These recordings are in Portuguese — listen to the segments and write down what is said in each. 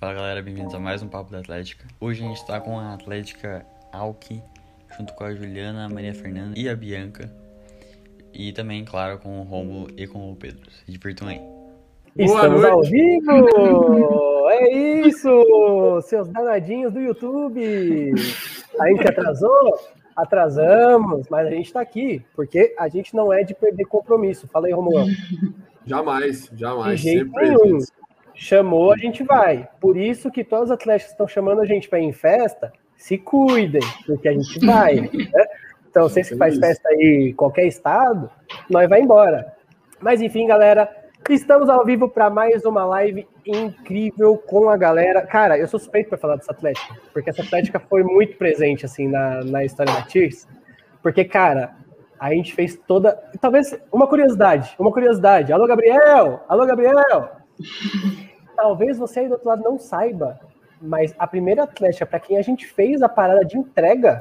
Fala galera, bem-vindos a mais um Papo da Atlética. Hoje a gente tá com a Atlética Alki, junto com a Juliana, a Maria Fernanda e a Bianca. E também, claro, com o Romulo e com o Pedro. Se divirtam aí. Estamos ao vivo! É isso! Seus danadinhos do YouTube! A gente atrasou? Atrasamos, mas a gente tá aqui, porque a gente não é de perder compromisso. Fala aí, Romulão. Jamais, jamais. De jeito nenhum. Chamou, a gente vai. Por isso que todos os atletas estão chamando a gente para ir em festa, se cuidem, porque a gente vai. Né? Então, vocês que faz festa aí em qualquer estado, nós vai embora. Mas enfim, galera, estamos ao vivo para mais uma live incrível com a galera. Cara, eu sou suspeito para falar dessa Atlética, porque essa Atlética foi muito presente assim na, na história da Tears. Porque, cara, a gente fez toda. Talvez uma curiosidade, uma curiosidade. Alô, Gabriel! Alô, Gabriel! Talvez você aí do outro lado não saiba, mas a primeira Atlética para quem a gente fez a parada de entrega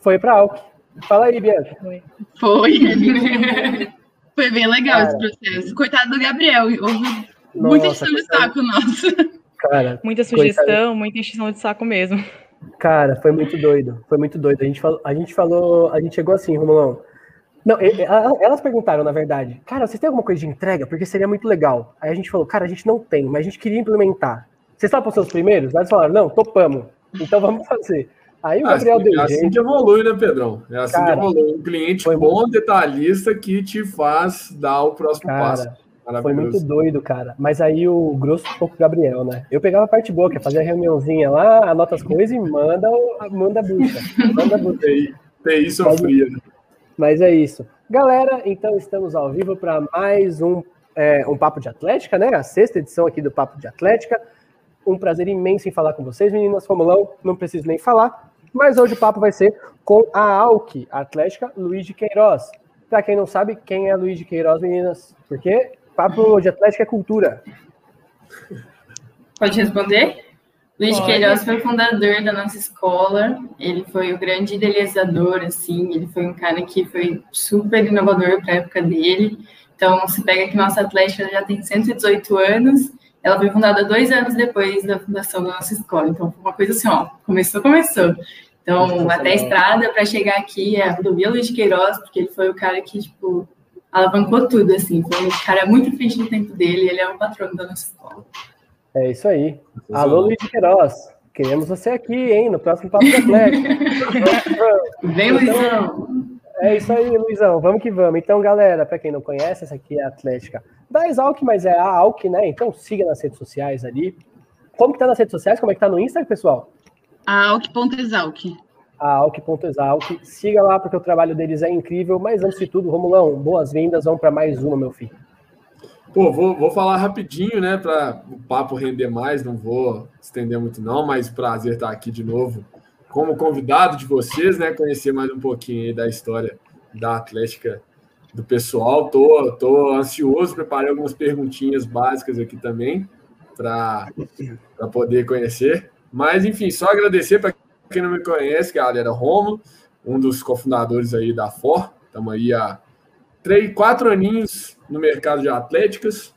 foi para Alck. Fala aí, Bianca. Foi. Foi. foi bem legal Cara. esse processo. Coitado do Gabriel, houve muita encheção de saco nossa. Cara, muita sugestão, coitado. muita encheção de saco mesmo. Cara, foi muito doido. Foi muito doido. A gente falou, a gente, falou, a gente chegou assim, Romulão. Não, elas perguntaram, na verdade, cara, vocês têm alguma coisa de entrega? Porque seria muito legal. Aí a gente falou, cara, a gente não tem, mas a gente queria implementar. Vocês estavam os primeiros? Aí eles falaram, não, topamos. Então vamos fazer. Aí o ah, Gabriel deu É assim que evolui, né, Pedrão? É assim cara, que evolui. Um cliente bom, muito... detalhista, que te faz dar o próximo cara, passo. Foi muito doido, cara. Mas aí o grosso ficou com o Gabriel, né? Eu pegava a parte boa, que é fazer a reuniãozinha lá, anota as coisas e manda, manda a bucha. Manda a bucha. TI sofria, né? Mas é isso. Galera, então estamos ao vivo para mais um, é, um Papo de Atlética, né? A sexta edição aqui do Papo de Atlética. Um prazer imenso em falar com vocês, meninas. Romulão, não preciso nem falar. Mas hoje o papo vai ser com a AUC, a Atlética Luiz de Queiroz. Para quem não sabe, quem é Luiz de Queiroz, meninas? Porque papo de Atlética é cultura. Pode responder? Luiz de Queiroz foi fundador da nossa escola, ele foi o grande idealizador, assim, ele foi um cara que foi super inovador para a época dele. Então, se pega que nossa Atlética já tem 118 anos, ela foi fundada dois anos depois da fundação da nossa escola. Então, foi uma coisa assim, ó, começou, começou. Então, até a estrada para chegar aqui é a rodovia Luiz de Queiroz, porque ele foi o cara que, tipo, alavancou tudo, assim. Foi um cara muito frente do tempo dele, ele é um patrono da nossa escola. É isso aí. Alô, Luiz de Queiroz. Queremos você aqui, hein, no próximo Papo do Atlético. Vem, Luizão. É isso aí, Luizão. Vamos que vamos. Então, galera, para quem não conhece, essa aqui é a Atlética da Exalc, mas é a Alc, né? Então siga nas redes sociais ali. Como que tá nas redes sociais? Como é que tá no Insta, pessoal? A Alc.exalc. A Alc.exalc. Siga lá, porque o trabalho deles é incrível. Mas antes de tudo, Romulão, boas-vindas. Vamos para mais uma, meu filho. Pô, vou, vou falar rapidinho, né, para o papo render mais, não vou estender muito não, mas prazer estar aqui de novo como convidado de vocês, né, conhecer mais um pouquinho da história da Atlética do pessoal. Tô, tô ansioso, preparei algumas perguntinhas básicas aqui também para poder conhecer. Mas enfim, só agradecer para quem não me conhece, galera, Romulo, um dos cofundadores aí da For. Estamos aí há três, quatro aninhos no mercado de atléticas,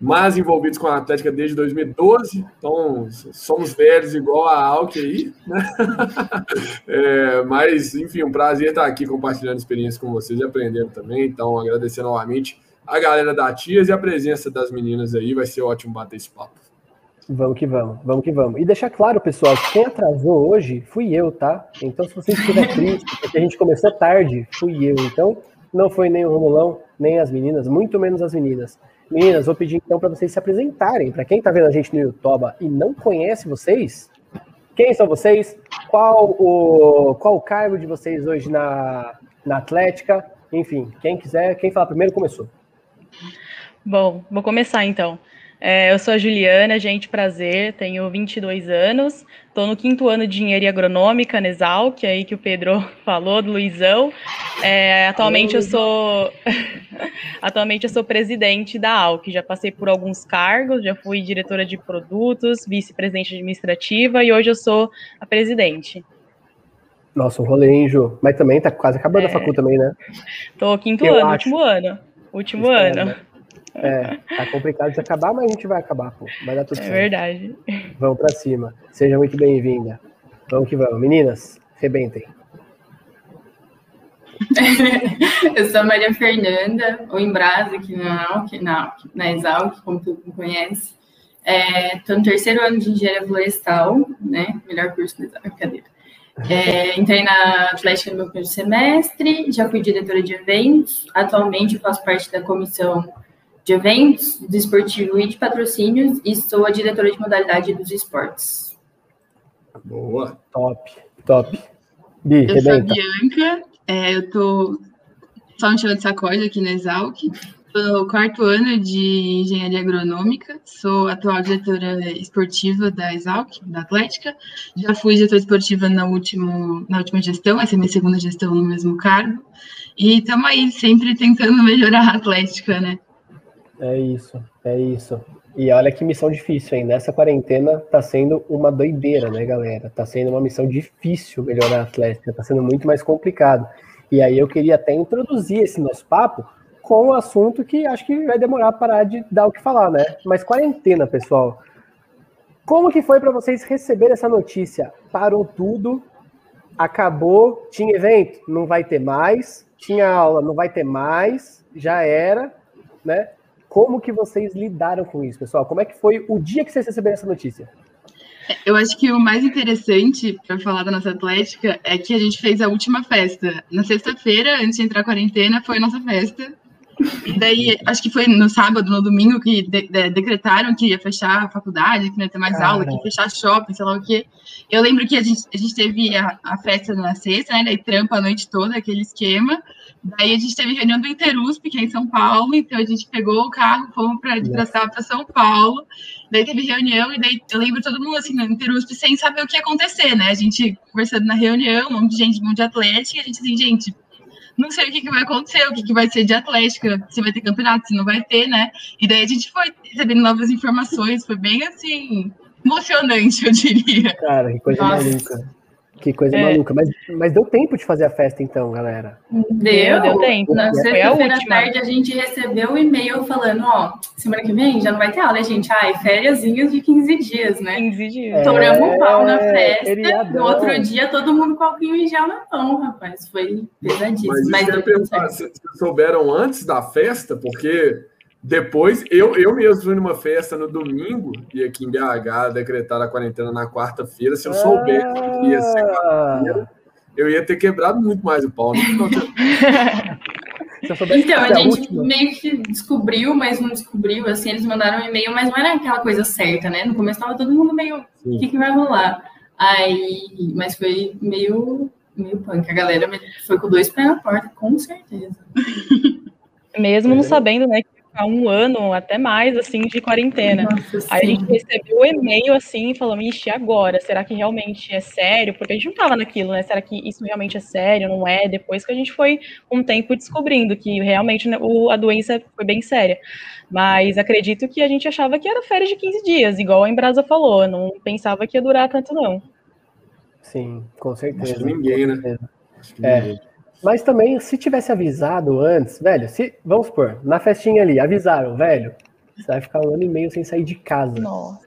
mas envolvidos com a Atlética desde 2012, então somos velhos igual a Alck aí, né? é, mas, enfim, um prazer estar aqui compartilhando experiência com vocês e aprendendo também, então agradecer novamente a galera da Tias e a presença das meninas aí, vai ser ótimo bater esse papo. Vamos que vamos, vamos que vamos. E deixar claro, pessoal, que quem atrasou hoje fui eu, tá? Então, se vocês estiverem tristes, porque a gente começou tarde, fui eu. Então, não foi nem o Romulão, nem as meninas, muito menos as meninas. Meninas, vou pedir então para vocês se apresentarem. Para quem está vendo a gente no YouTube e não conhece vocês, quem são vocês? Qual o, qual o cargo de vocês hoje na, na Atlética? Enfim, quem quiser, quem falar primeiro começou. Bom, vou começar então. É, eu sou a Juliana, gente, prazer, tenho 22 anos, estou no quinto ano de Engenharia Agronômica na Exalc, aí que o Pedro falou, do Luizão. É, atualmente eu sou atualmente eu sou presidente da ALC, já passei por alguns cargos, já fui diretora de produtos, vice-presidente administrativa e hoje eu sou a presidente. Nossa, um rolê, hein, Ju? Mas também tá quase acabando é. a facu também, né? Tô quinto eu ano, acho. último ano. Último ano. Né? É, tá complicado de acabar, mas a gente vai acabar, pô. Vai dar tudo É certo. verdade. Vamos pra cima. Seja muito bem-vinda. Vamos que vamos. Meninas, rebentem. Eu sou a Maria Fernanda, ou Embrasa, aqui na, Alc, na, na Exalc, como tu me conhece. Estou no terceiro ano de engenharia florestal, né? Melhor curso da Exalc, brincadeira. É, entrei na Atlética no meu primeiro semestre, já fui diretora de eventos. Atualmente eu faço parte da comissão de eventos, do esportivo e de patrocínios, e sou a diretora de modalidade dos esportes. Boa. Top, top. Bi, Eu sou a rebenta. Bianca, é, eu tô só um de sacode aqui na Exalc. Estou no quarto ano de engenharia agronômica, sou atual diretora esportiva da Exalc, da Atlética. Já fui diretora esportiva na, último, na última gestão, essa é a minha segunda gestão no mesmo cargo. E estamos aí sempre tentando melhorar a Atlética, né? É isso, é isso. E olha que missão difícil, hein? Nessa quarentena tá sendo uma doideira, né, galera? Tá sendo uma missão difícil melhorar a Atlética, tá sendo muito mais complicado. E aí eu queria até introduzir esse nosso papo com um assunto que acho que vai demorar para parar de dar o que falar, né? Mas quarentena, pessoal. Como que foi para vocês receber essa notícia? Parou tudo, acabou, tinha evento, não vai ter mais, tinha aula, não vai ter mais, já era, né? Como que vocês lidaram com isso, pessoal? Como é que foi o dia que vocês receberam essa notícia? Eu acho que o mais interessante para falar da nossa Atlética é que a gente fez a última festa. Na sexta-feira, antes de entrar a quarentena, foi a nossa festa. E daí, acho que foi no sábado, no domingo, que de- de- decretaram que ia fechar a faculdade, que não ia ter mais Cara. aula, que ia fechar shopping, sei lá o quê. Eu lembro que a gente, a gente teve a, a festa na sexta, né? Daí trampa a noite toda, aquele esquema. Daí a gente teve reunião do Interusp, que é em São Paulo, então a gente pegou o carro, fomos para para São Paulo. Daí teve reunião, e daí eu lembro todo mundo assim, no Interusp, sem saber o que ia acontecer, né? A gente conversando na reunião, um monte de gente, um monte de atlética, e a gente assim, gente, não sei o que, que vai acontecer, o que, que vai ser de atlética, se vai ter campeonato, se não vai ter, né? E daí a gente foi recebendo novas informações, foi bem assim, emocionante, eu diria. Cara, que coisa Nossa. maluca. Que coisa É. maluca. Mas, mas deu tempo de fazer a festa, então, galera. Deu, deu tempo. Na a sexta-feira à tarde a gente recebeu o e-mail falando, ó, semana que vem já não vai ter aula, né, gente? Ai, fériasinhas de 15 dias, né?15 dias. É, Estouramos o pau na festa. feriadão. No outro dia, todo mundo com álcool em gel na mão, rapaz. Foi pesadíssimo. Mas, Mas, eu perguntar, vocês souberam antes da festa? Porque depois, eu, eu mesmo fui numa festa no domingo, e aqui em BH decretaram a quarentena na quarta-feira. Se eu soubesse que ia ser Ah, eu ia ter quebrado muito mais o pau. né? Não, Então, que a gente última- meio que descobriu, mas não descobriu, assim, eles mandaram um e-mail, mas não era aquela coisa certa, né? No começo tava todo mundo meio, o que, que vai rolar? Aí, mas foi meio, meio punk, a galera foi com dois pés na porta, com certeza. Mesmo não é. sabendo, né, que ficar um ano, até mais, assim, de quarentena. Nossa, Aí a sim. gente recebeu o e-mail assim, falando, ixi, e agora? Será que realmente é sério? Porque a gente não tava naquilo, né? Será que isso realmente é sério? Não é? Depois que a gente foi um tempo descobrindo que realmente né, o- a doença foi bem séria. Mas acredito que a gente achava que era férias de 15 dias, igual a Embrasa falou. Não pensava que ia durar tanto, não. Sim, com certeza. Acho que ninguém, né? Acho que É. Mas também, se tivesse avisado antes, velho, se, vamos supor, na festinha ali, avisaram, velho, você vai ficar um ano e meio sem sair de casa. Nossa.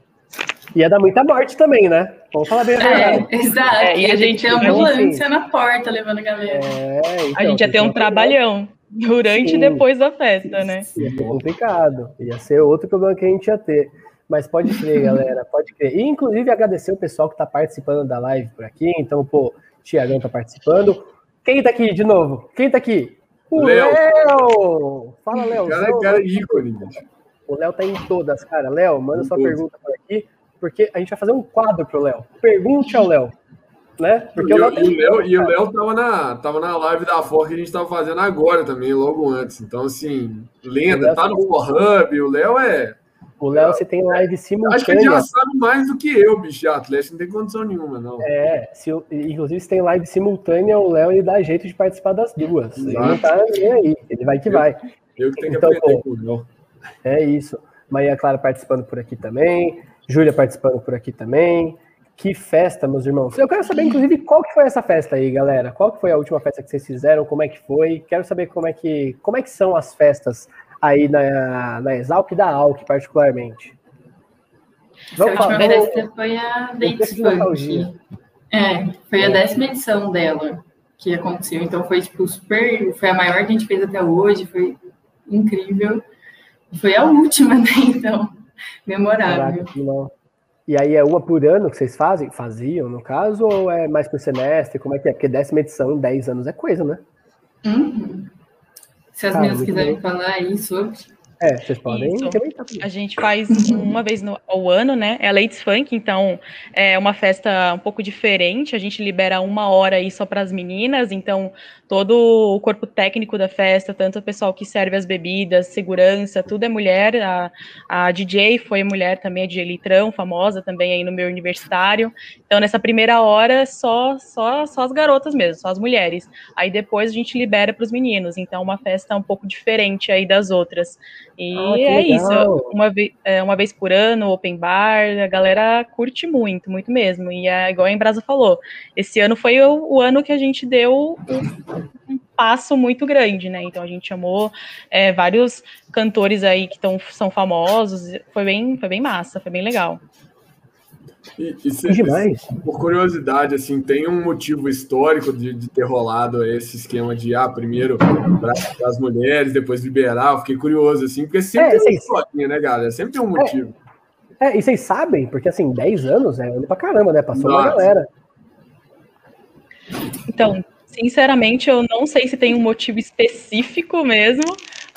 Ia dar muita morte também, né? Vamos falar bem a verdade. É, exato. É, e a Ia gente- que ter a gente- ambulância na porta levando a galera. É, então, A gente ia ter um trabalhão durante Sim. e depois da festa, né? Ia ser complicado. Ia ser outro problema que a gente ia ter. Mas pode crer, galera, pode crer. E, inclusive, agradecer o pessoal que está participando da live por aqui. Então, pô, Tiagão está participando. Quem tá aqui de novo? Quem tá aqui? O Léo. Léo! Fala, Léo. Cara, cara, ícone, bicho. O Léo tá em todas, cara. Léo, manda Em sua todas. pergunta por aqui, porque a gente vai fazer um quadro pro Léo. Pergunte ao Léo. Né? Porque E, o Léo o- tem e o Léo, e o. Léo tava na, tava na live da For que a gente tava fazendo agora também, logo antes. Então, assim, O lenda, Léo tá no tem- For Hub, o Léo é. O Léo, você tem live Acho que ele já simultânea. sabe mais do que eu, bicho, de Atlético, não tem condição nenhuma, não. É, se, inclusive, se tem live simultânea, o Léo ele dá jeito de participar das duas. Ele Exato. não tá nem aí. Ele vai que vai. Eu que tenho que Então, aprender pô. com o Léo. É isso. Maria Clara participando por aqui também. Júlia participando por aqui também. Que festa, meus irmãos. Eu quero saber, inclusive, qual que foi essa festa aí, galera. Qual que foi a última festa que vocês fizeram? Como é que foi? Quero saber como é que, como é que são as festas aí na, na Exalc e da Alc, particularmente? Vamos a última festa foi a Dates Funk. É, foi a décima edição dela que aconteceu. Então foi tipo super. Foi a maior que a gente fez até hoje, foi incrível. Foi a última, né? Então, memorável. Caraca, e aí é uma por ano que vocês fazem? Faziam, no caso, ou é mais por semestre? Como é que é? Porque décima edição em 10 anos é coisa, né? Uhum. Se as ah, meninas quiserem falar aí sobre. É, vocês podem Isso. A gente faz uma vez no, ao ano, né? É a Ladies Funk, então é uma festa um pouco diferente. A gente libera uma hora aí só para as meninas, então todo o corpo técnico da festa, tanto o pessoal que serve as bebidas, segurança, tudo é mulher. A, a DJ foi mulher também, a DJ Litrão, famosa também aí no meu universitário. Então, nessa primeira hora, só, só, só as garotas mesmo, só as mulheres. Aí depois a gente libera para os meninos. Então, uma festa um pouco diferente aí das outras. E ah, é legal. isso. Uma, é, uma vez por ano, open bar, a galera curte muito, muito mesmo. E é igual a Embrasa falou, esse ano foi o, o ano que a gente deu um passo muito grande, né? Então a gente chamou é, vários cantores aí que tão, são famosos, foi bem, foi bem massa, foi bem legal. E, e cê, demais. Por curiosidade, assim, tem um motivo histórico de, de ter rolado esse esquema de ah, primeiro para as mulheres, depois liberar. Eu fiquei curioso, assim, porque sempre é, tem uma historinha, né, galera? Sempre tem um é. motivo. É, é, e vocês sabem, porque assim, 10 anos é ano pra caramba, né? Passou Nossa. uma galera. Então, Sinceramente, eu não sei se tem um motivo específico mesmo,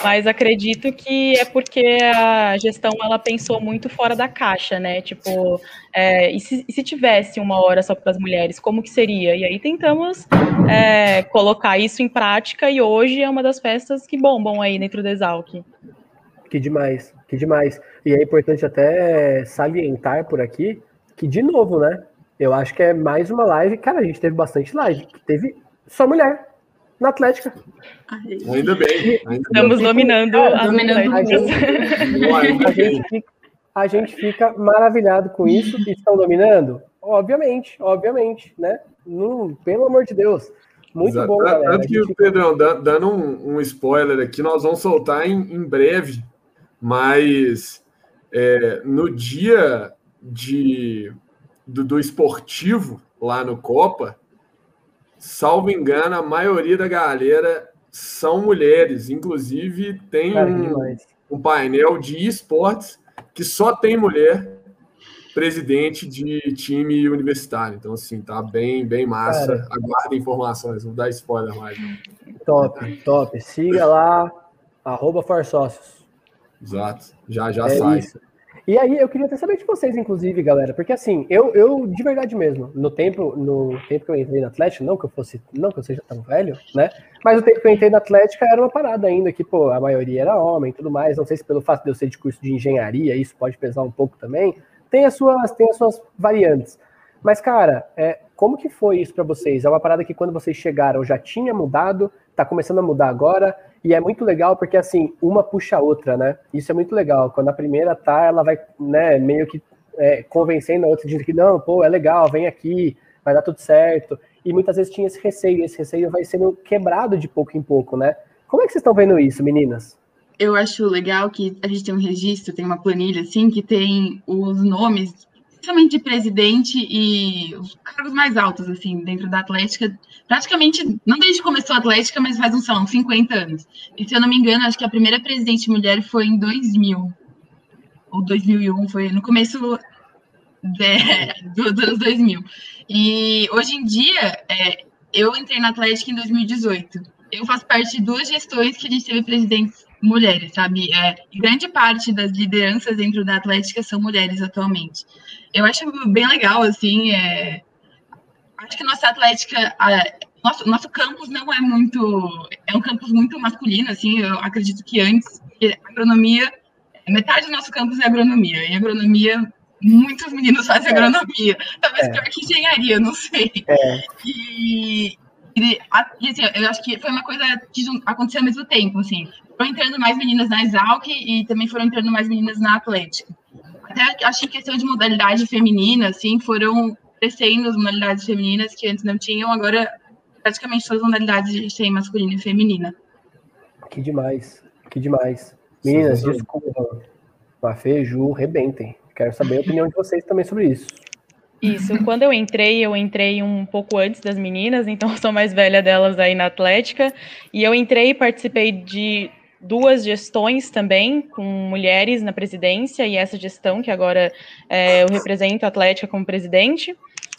mas acredito que é porque a gestão ela pensou muito fora da caixa, né? Tipo, é, e, se, e, se, tivesse uma hora só para as mulheres, como que seria? E aí tentamos é, colocar isso em prática e hoje é uma das festas que bombam aí dentro do Exalc. Que demais, que demais. E é importante até salientar por aqui que, de novo, né? Eu acho que é mais uma live. Cara, a gente teve bastante live. Teve só mulher na Atlética. Ainda bem. Ainda Estamos bem. dominando a, dominando a, gente, a, gente fica, maravilhado com isso. Estão dominando? Obviamente, obviamente, né? Não, pelo amor de Deus. Muito Exato. bom, galera. Tanto que, o Pedrão, dando um, um, spoiler aqui, nós vamos soltar em, em breve, mas é, no dia de, do, do esportivo lá no Copa, salvo engano, a maioria da galera são mulheres. Inclusive, tem um, um, painel de esportes que só tem mulher presidente de time universitário. Então, assim, tá bem, bem massa. Cara, Aguarda informações, não dá spoiler mais. Não. Top, top. Siga lá, arroba. Exato, já já é sai. Isso. E aí eu queria até saber de vocês, inclusive, galera, porque assim, eu, eu de verdade mesmo, no tempo, no tempo que eu entrei na Atlética, não que eu fosse, não que eu seja tão velho, né? Mas o tempo que eu entrei na Atlética era uma parada ainda que, pô, a maioria era homem e tudo mais. Não sei se pelo fato de eu ser de curso de engenharia, isso pode pesar um pouco também. Tem as suas, tem as suas variantes. Mas, cara, é, como que foi isso para vocês? É uma parada que quando vocês chegaram já tinha mudado, tá começando a mudar agora? E é muito legal porque, assim, uma puxa a outra, né? Isso é muito legal. Quando a primeira tá, ela vai, né, meio que é, convencendo a outra, dizendo que, não, pô, é legal, vem aqui, vai dar tudo certo. E muitas vezes tinha esse receio, e esse receio vai sendo quebrado de pouco em pouco, né? Como é que vocês estão vendo isso, meninas? Eu acho legal que a gente tem um registro, tem uma planilha, assim, que tem os nomes principalmente de presidente e os cargos mais altos, assim, dentro da Atlética, praticamente, não desde que começou a Atlética, mas faz uns, uns 50 anos. E se eu não me engano, acho que a primeira presidente mulher foi em 2000, ou 2001, foi no começo de, do, dos 2000. E hoje em dia, é, eu entrei na Atlética em 2018. Eu faço parte de duas gestões que a gente teve presidentes mulheres, sabe? É, grande parte das lideranças dentro da Atlética são mulheres atualmente. Eu acho bem legal, assim, é, acho que nossa Atlética, a, nosso, nosso campus não é muito, é um campus muito masculino, assim, eu acredito que antes, agronomia, metade do nosso campus é agronomia, e agronomia, muitos meninos fazem é. agronomia, talvez é. pior que engenharia, não sei. É. E, e, assim, eu acho que foi uma coisa que aconteceu ao mesmo tempo, assim. Foram entrando mais meninas na Exalc e também foram entrando mais meninas na Atlética. Até acho que questão de modalidade feminina, assim, foram crescendo as modalidades femininas que antes não tinham, agora praticamente todas as modalidades a gente tem masculina e feminina. Que demais, que demais. Meninas, desculpa. Mafê, Ju, rebentem. Quero saber a opinião de vocês também sobre isso. Isso, quando eu entrei, eu entrei um pouco antes das meninas, então eu sou mais velha delas aí na Atlética, e eu entrei e participei de duas gestões também, com mulheres na presidência, e essa gestão que agora é, eu represento a Atlética como presidente,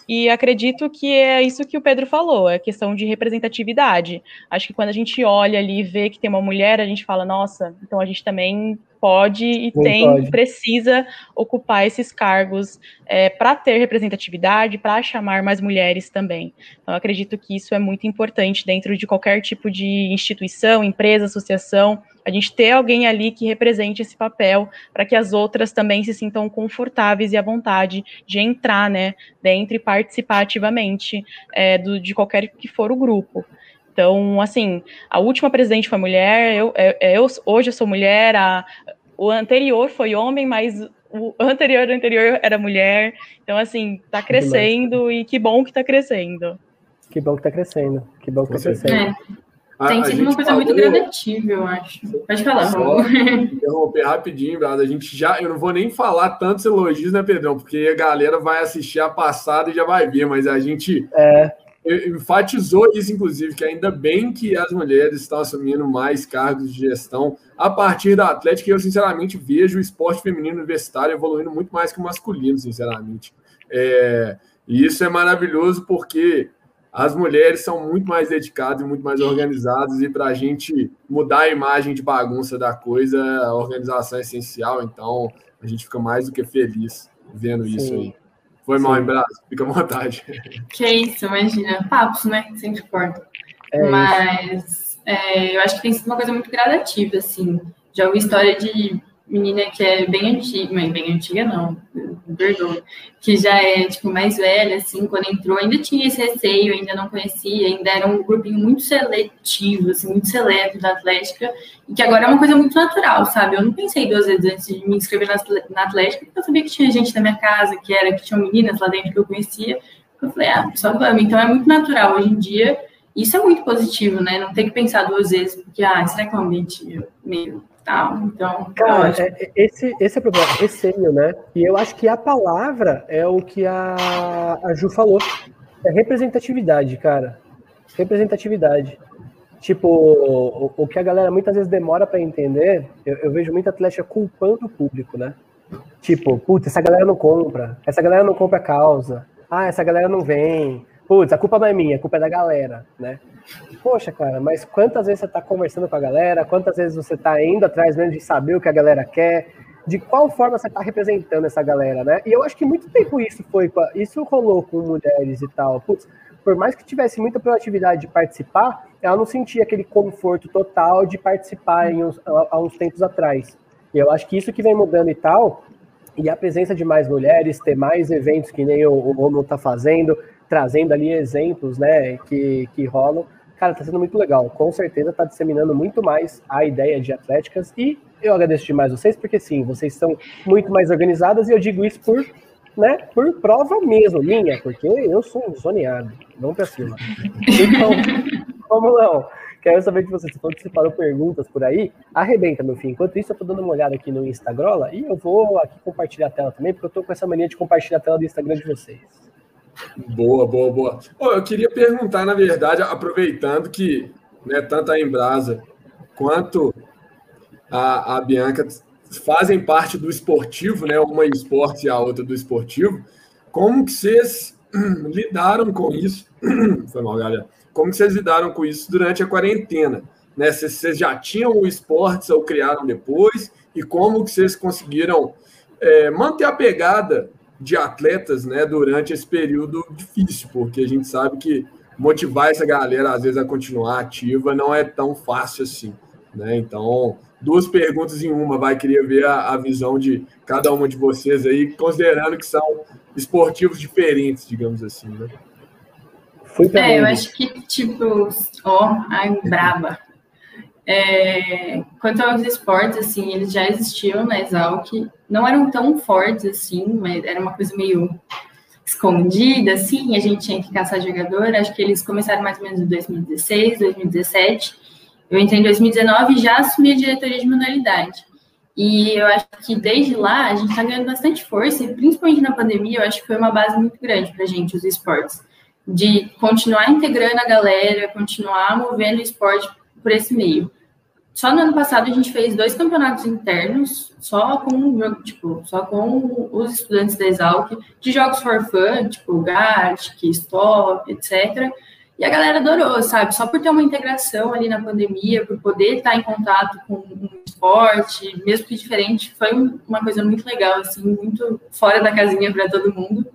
e acredito que é isso que o Pedro falou, é questão de representatividade. Acho que quando a gente olha ali e vê que tem uma mulher, a gente fala, nossa, então a gente também pode e Não tem, pode. precisa ocupar esses cargos é, para ter representatividade, para chamar mais mulheres também. Então, acredito que isso é muito importante dentro de qualquer tipo de instituição, empresa, associação, a gente ter alguém ali que represente esse papel para que as outras também se sintam confortáveis e à vontade de entrar, né, dentro e participar ativamente é, do, de qualquer que for o grupo. Então, assim, a última presidente foi mulher, eu, eu, é, é, eu hoje eu sou mulher, a, o anterior foi homem, mas o anterior anterior era mulher. Então, assim, tá crescendo e que bom que tá crescendo. Que bom que tá crescendo. Que bom que tá crescendo. É. Tem sido uma coisa falou... muito gradativa, eu acho. Pode falar, Só interromper rapidinho, Brado. A gente já. Eu não vou nem falar tantos elogios, né, Pedrão? Porque a galera vai assistir a passada e já vai ver, mas a gente. É. Enfatizou isso, inclusive, que ainda bem que as mulheres estão assumindo mais cargos de gestão a partir da Atlética. E eu, sinceramente, vejo o esporte feminino universitário evoluindo muito mais que o masculino, sinceramente. É, e isso é maravilhoso porque as mulheres são muito mais dedicadas e muito mais organizadas, e para a gente mudar a imagem de bagunça da coisa, a organização é essencial, então a gente fica mais do que feliz vendo Sim. isso aí. Foi mal em braço, fica à vontade. Que isso, imagina. Papos, né? Sempre corta. É Mas é, eu acho que tem sido uma coisa muito gradativa, assim. Já ouvi história de menina que é bem antiga, bem antiga não, perdoa, que já é, tipo, mais velha, assim, quando entrou, ainda tinha esse receio, ainda não conhecia, ainda era um grupinho muito seletivo, assim, muito seleto da Atlética, e que agora é uma coisa muito natural, sabe? Eu não pensei duas vezes antes de me inscrever na Atlética, porque eu sabia que tinha gente na minha casa, que era, que tinham meninas lá dentro que eu conhecia, eu falei, ah, só vamos, então é muito natural hoje em dia, isso é muito positivo, né? Não tem que pensar duas vezes, porque, ah, será que é um ambiente meio tal. Então, Cara, é, é, esse, esse é o problema, receio, né? E eu acho que a palavra é o que a, a Ju falou. É representatividade, cara. Representatividade. Tipo, o, o que a galera muitas vezes demora para entender, eu, eu, vejo muita atleta culpando o público, né? Tipo, putz, essa galera não compra, essa galera não compra causa, ah, essa galera não vem, putz, a culpa não é minha, a culpa é da galera, né? Poxa, cara, mas quantas vezes você está conversando com a galera? Quantas vezes você está indo atrás mesmo de saber o que a galera quer? De qual forma você está representando essa galera, né? E eu acho que muito tempo isso foi, isso rolou com mulheres e tal. Putz, por mais que tivesse muita proatividade de participar, ela não sentia aquele conforto total de participar em uns, há uns tempos atrás. E eu acho que isso que vem mudando e tal, e a presença de mais mulheres, ter mais eventos que nem o, o Romulo está fazendo, trazendo ali exemplos, né, que, que rolam. Cara, tá sendo muito legal. Com certeza tá disseminando muito mais a ideia de atléticas e eu agradeço demais vocês, porque sim, vocês são muito mais organizadas e eu digo isso por, né, por prova mesmo, minha, porque eu sou um zoneado. Vamos pra cima. Então, como não? Quero saber de vocês. Se for que perguntas por aí, arrebenta, meu filho. Enquanto isso, eu tô dando uma olhada aqui no Instagram e eu vou aqui compartilhar a tela também, porque eu tô com essa mania de compartilhar a tela do Instagram de vocês. Boa, boa, boa. Oh, eu queria perguntar, na verdade, aproveitando que né, tanto a Embrasa quanto a, a Bianca fazem parte do esportivo, né? Uma esporte e a outra do esportivo. Como que vocês lidaram com isso? Foi mal, galera. Como que vocês lidaram com isso durante a quarentena? Né? Vocês já tinham o esportes ou criaram depois? E como que vocês conseguiram é, manter a pegada de atletas né, durante esse período difícil, porque a gente sabe que motivar essa galera, às vezes, a continuar ativa não é tão fácil assim. Né? Então, duas perguntas em uma, vai querer ver a, a visão de cada uma de vocês aí, considerando que são esportivos diferentes, digamos assim. Né? É, eu acho que, tipo, ó, ai, braba. É, quanto aos esportes, assim, eles já existiam na Exalc, não eram tão fortes assim, mas era uma coisa meio escondida, assim, a gente tinha que caçar jogador, acho que eles começaram mais ou menos em 2016, 2017, eu entrei em 2019 e já assumi a diretoria de modalidade. E eu acho que desde lá a gente está ganhando bastante força, e principalmente na pandemia, eu acho que foi uma base muito grande para a gente, os esportes, de continuar integrando a galera, continuar movendo o esporte por esse meio. Só no ano passado a gente fez dois campeonatos internos, só com tipo, só com os estudantes da Exalc, de jogos for fun, tipo Gartic, Stop, etc. E a galera adorou, sabe? Só por ter uma integração ali na pandemia, por poder estar em contato com um esporte, mesmo que diferente, foi uma coisa muito legal, assim, muito fora da casinha para todo mundo.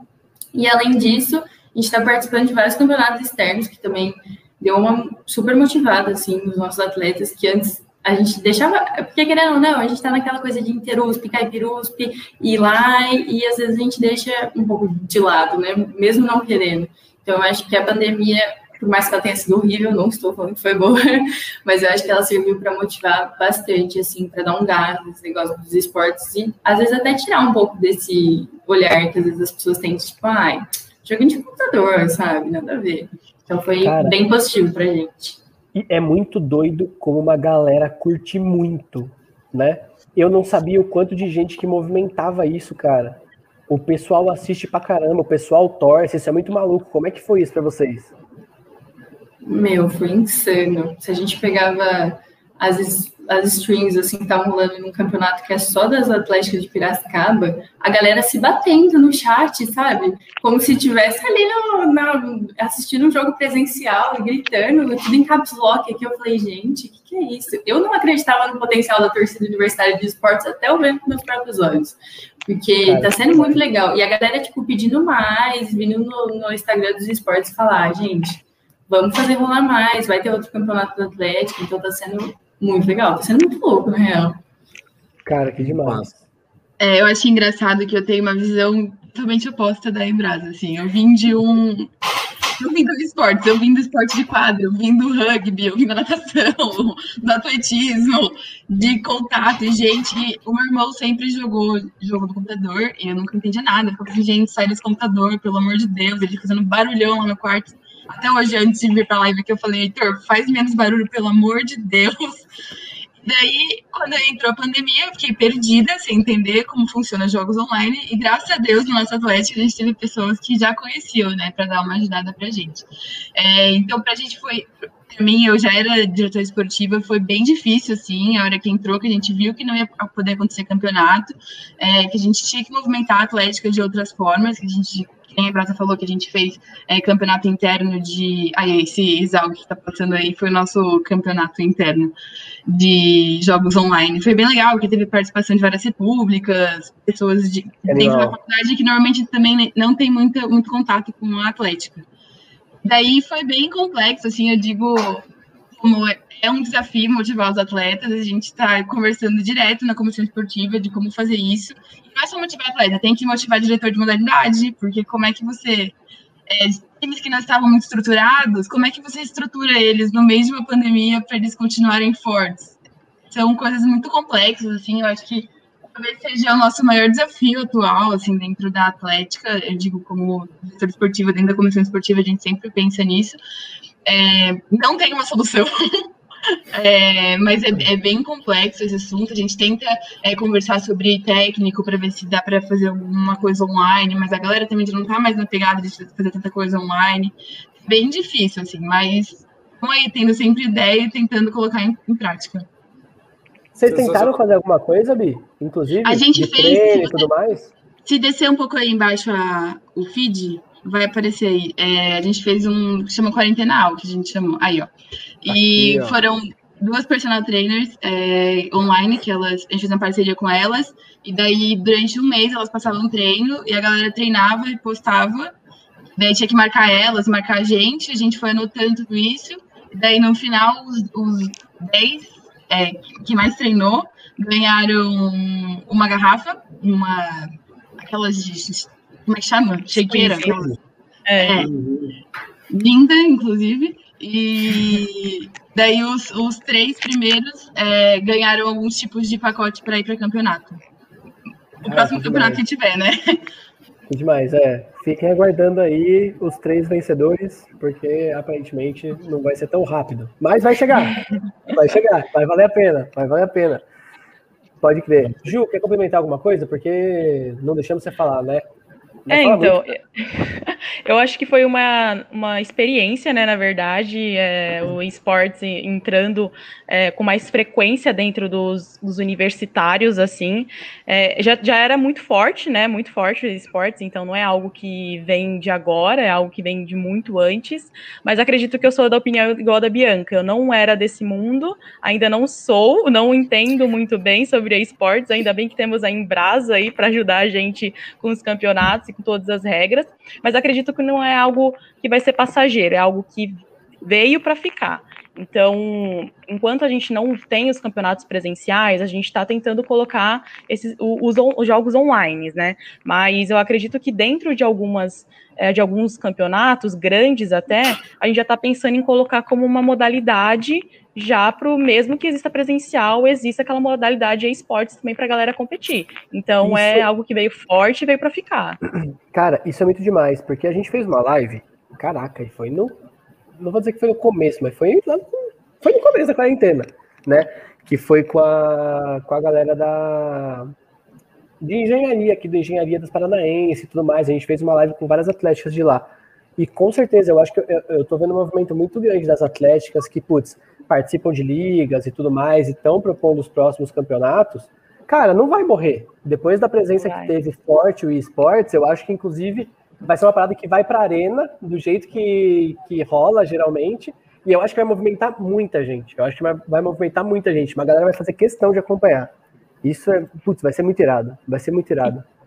E além disso, a gente está participando de vários campeonatos externos que também deu uma super motivada, assim, nos nossos atletas, que antes a gente deixava, porque querendo ou não, a gente tá naquela coisa de Interusp, Caipirusp, ir lá e, e às vezes a gente deixa um pouco de lado, né, mesmo não querendo. Então, eu acho que a pandemia, por mais que ela tenha sido horrível, não estou falando que foi boa, mas eu acho que ela serviu para motivar bastante, assim, para dar um gás nesse negócio dos esportes e às vezes até tirar um pouco desse olhar que às vezes as pessoas têm, tipo, ai, joguinho de computador, sabe, nada a ver. Então foi Cara, bem positivo pra gente. E é muito doido como uma galera curte muito, né? Eu não sabia o quanto de gente que movimentava isso, cara. O pessoal assiste pra caramba, o pessoal torce, isso é muito maluco. Como é que foi isso pra vocês? Meu, foi insano. Se a gente pegava as as streams assim que estavam rolando num campeonato que é só das Atléticas de Piracicaba, a galera se batendo no chat, sabe? Como se tivesse ali no, na, assistindo um jogo presencial, gritando, tudo em caps lock aqui. Eu falei, gente, o que, que, é isso? Eu não acreditava no potencial da torcida universitária de esportes até eu ver com meus próprios olhos. Porque Cara, tá sendo muito legal. E a galera, tipo, pedindo mais, vindo no, no Instagram dos esportes falar, gente, vamos fazer rolar mais, vai ter outro campeonato do Atlético, então tá sendo muito legal, tá sendo muito louco, na real. Cara, que demais. É, eu acho engraçado que eu tenho uma visão totalmente oposta da Embrasa, assim. Eu vim de um. Eu vim dos esportes, eu vim do esporte de quadro, eu vim do rugby, eu vim da natação, do atletismo, de contato. E, gente, o meu irmão sempre jogou jogo do computador e eu nunca entendia nada. Eu ficava assim, gente, sai desse computador, pelo amor de Deus. Ele fazendo barulhão lá no quarto. Até hoje, antes de vir pra live, que eu falei, Heitor, faz menos barulho, pelo amor de Deus. Daí, quando entrou a pandemia, eu fiquei perdida, sem entender como funciona jogos online. E graças a Deus, no nosso Atlético, a gente teve pessoas que já conheciam, né, para dar uma ajudada pra gente. É, então, pra gente foi. Pra mim, eu já era diretora esportiva, foi bem difícil, assim, a hora que entrou, que a gente viu que não ia poder acontecer campeonato, é, que a gente tinha que movimentar a Atlética de outras formas, que a gente a Brasa falou que a gente fez é, campeonato interno de. Aí, esse Exalc que está passando aí foi o nosso campeonato interno de jogos online. Foi bem legal, porque teve participação de várias repúblicas, pessoas de, dentro da faculdade que normalmente também não tem muito, muito contato com a Atlética. Daí foi bem complexo, assim, eu digo, como é, um desafio motivar os atletas, a gente está conversando direto na comissão esportiva de como fazer isso. E não é só motivar atleta, tem que motivar diretor de modalidade, porque como é que você. É, times que não estavam muito estruturados, como é que você estrutura eles no meio de uma pandemia para eles continuarem fortes? São coisas muito complexas, assim, eu acho que talvez seja o nosso maior desafio atual, assim, dentro da Atlética, eu digo como diretor esportivo, dentro da comissão esportiva, a gente sempre pensa nisso. É, não tem uma solução, É, mas é, é, bem complexo esse assunto. A gente tenta é, conversar sobre técnico para ver se dá para fazer alguma coisa online, mas a galera também não está mais na pegada de fazer tanta coisa online. Bem difícil, assim, mas estamos aí tendo sempre ideia e tentando colocar em, em prática. Vocês tentaram fazer alguma coisa, Bi? Inclusive, a gente fez e tudo mais? Se descer um pouco aí embaixo a, o feed, vai aparecer aí. É, a gente fez um chama quarentenal, que a gente chamou. Aí, ó. E Aqui, foram duas personal trainers é, online, que elas, a gente fez uma parceria com elas, e daí durante um mês elas passavam um treino e a galera treinava e postava. Daí tinha que marcar elas, marcar a gente, a gente foi anotando tudo isso. E daí no final, os, os 10 é, que mais treinou ganharam uma garrafa, uma aquelas como é que chama? Shakeira. É. é. Linda, inclusive. E daí os, os três primeiros é, ganharam alguns tipos de pacote para ir para campeonato. O ah, próximo campeonato que tiver, né? Que demais, é. Fiquem aguardando aí os três vencedores, porque aparentemente não vai ser tão rápido. Mas vai chegar. Vai chegar, vai valer a pena, vai valer a pena. Pode crer. Ju, quer complementar alguma coisa? Porque não deixamos você falar, né? É, então, eu acho que foi uma, uma experiência, né, na verdade, é, o esportes entrando é, com mais frequência dentro dos, dos universitários, assim, é, já, já era muito forte, né, muito forte o esportes, então não é algo que vem de agora, é algo que vem de muito antes, mas acredito que eu sou da opinião igual da Bianca, eu não era desse mundo, ainda não sou, não entendo muito bem sobre esportes, ainda bem que temos a Embrasa aí para ajudar a gente com os campeonatos com todas as regras, mas acredito que não é algo que vai ser passageiro, é algo que veio para ficar. Então, enquanto a gente não tem os campeonatos presenciais, a gente está tentando colocar esses, os, os, jogos online, né? Mas eu acredito que dentro de algumas é, de alguns campeonatos grandes até, a gente já está pensando em colocar como uma modalidade já para o mesmo que exista presencial, exista aquela modalidade de esportes também para a galera competir. Então é isso... é algo que veio forte e veio para ficar. Cara, isso é muito demais, porque a gente fez uma live, caraca, e foi no. Não vou dizer que foi no começo, mas foi, foi no começo da quarentena, né? Que foi com a, com a galera da. De engenharia, aqui do Engenharia das Paranaense e tudo mais. A gente fez uma live com várias atléticas de lá. E com certeza, eu acho que eu, eu tô vendo um movimento muito grande das atléticas que, putz, participam de ligas e tudo mais e estão propondo os próximos campeonatos, cara, não vai morrer. Depois da presença vai. que teve forte o esportes, eu acho que inclusive vai ser uma parada que vai para a arena do jeito que, que rola geralmente. E eu acho que vai movimentar muita gente. Eu acho que vai, vai movimentar muita gente. Uma galera vai fazer questão de acompanhar. Isso é, putz, vai ser muito irado. Vai ser muito irado. E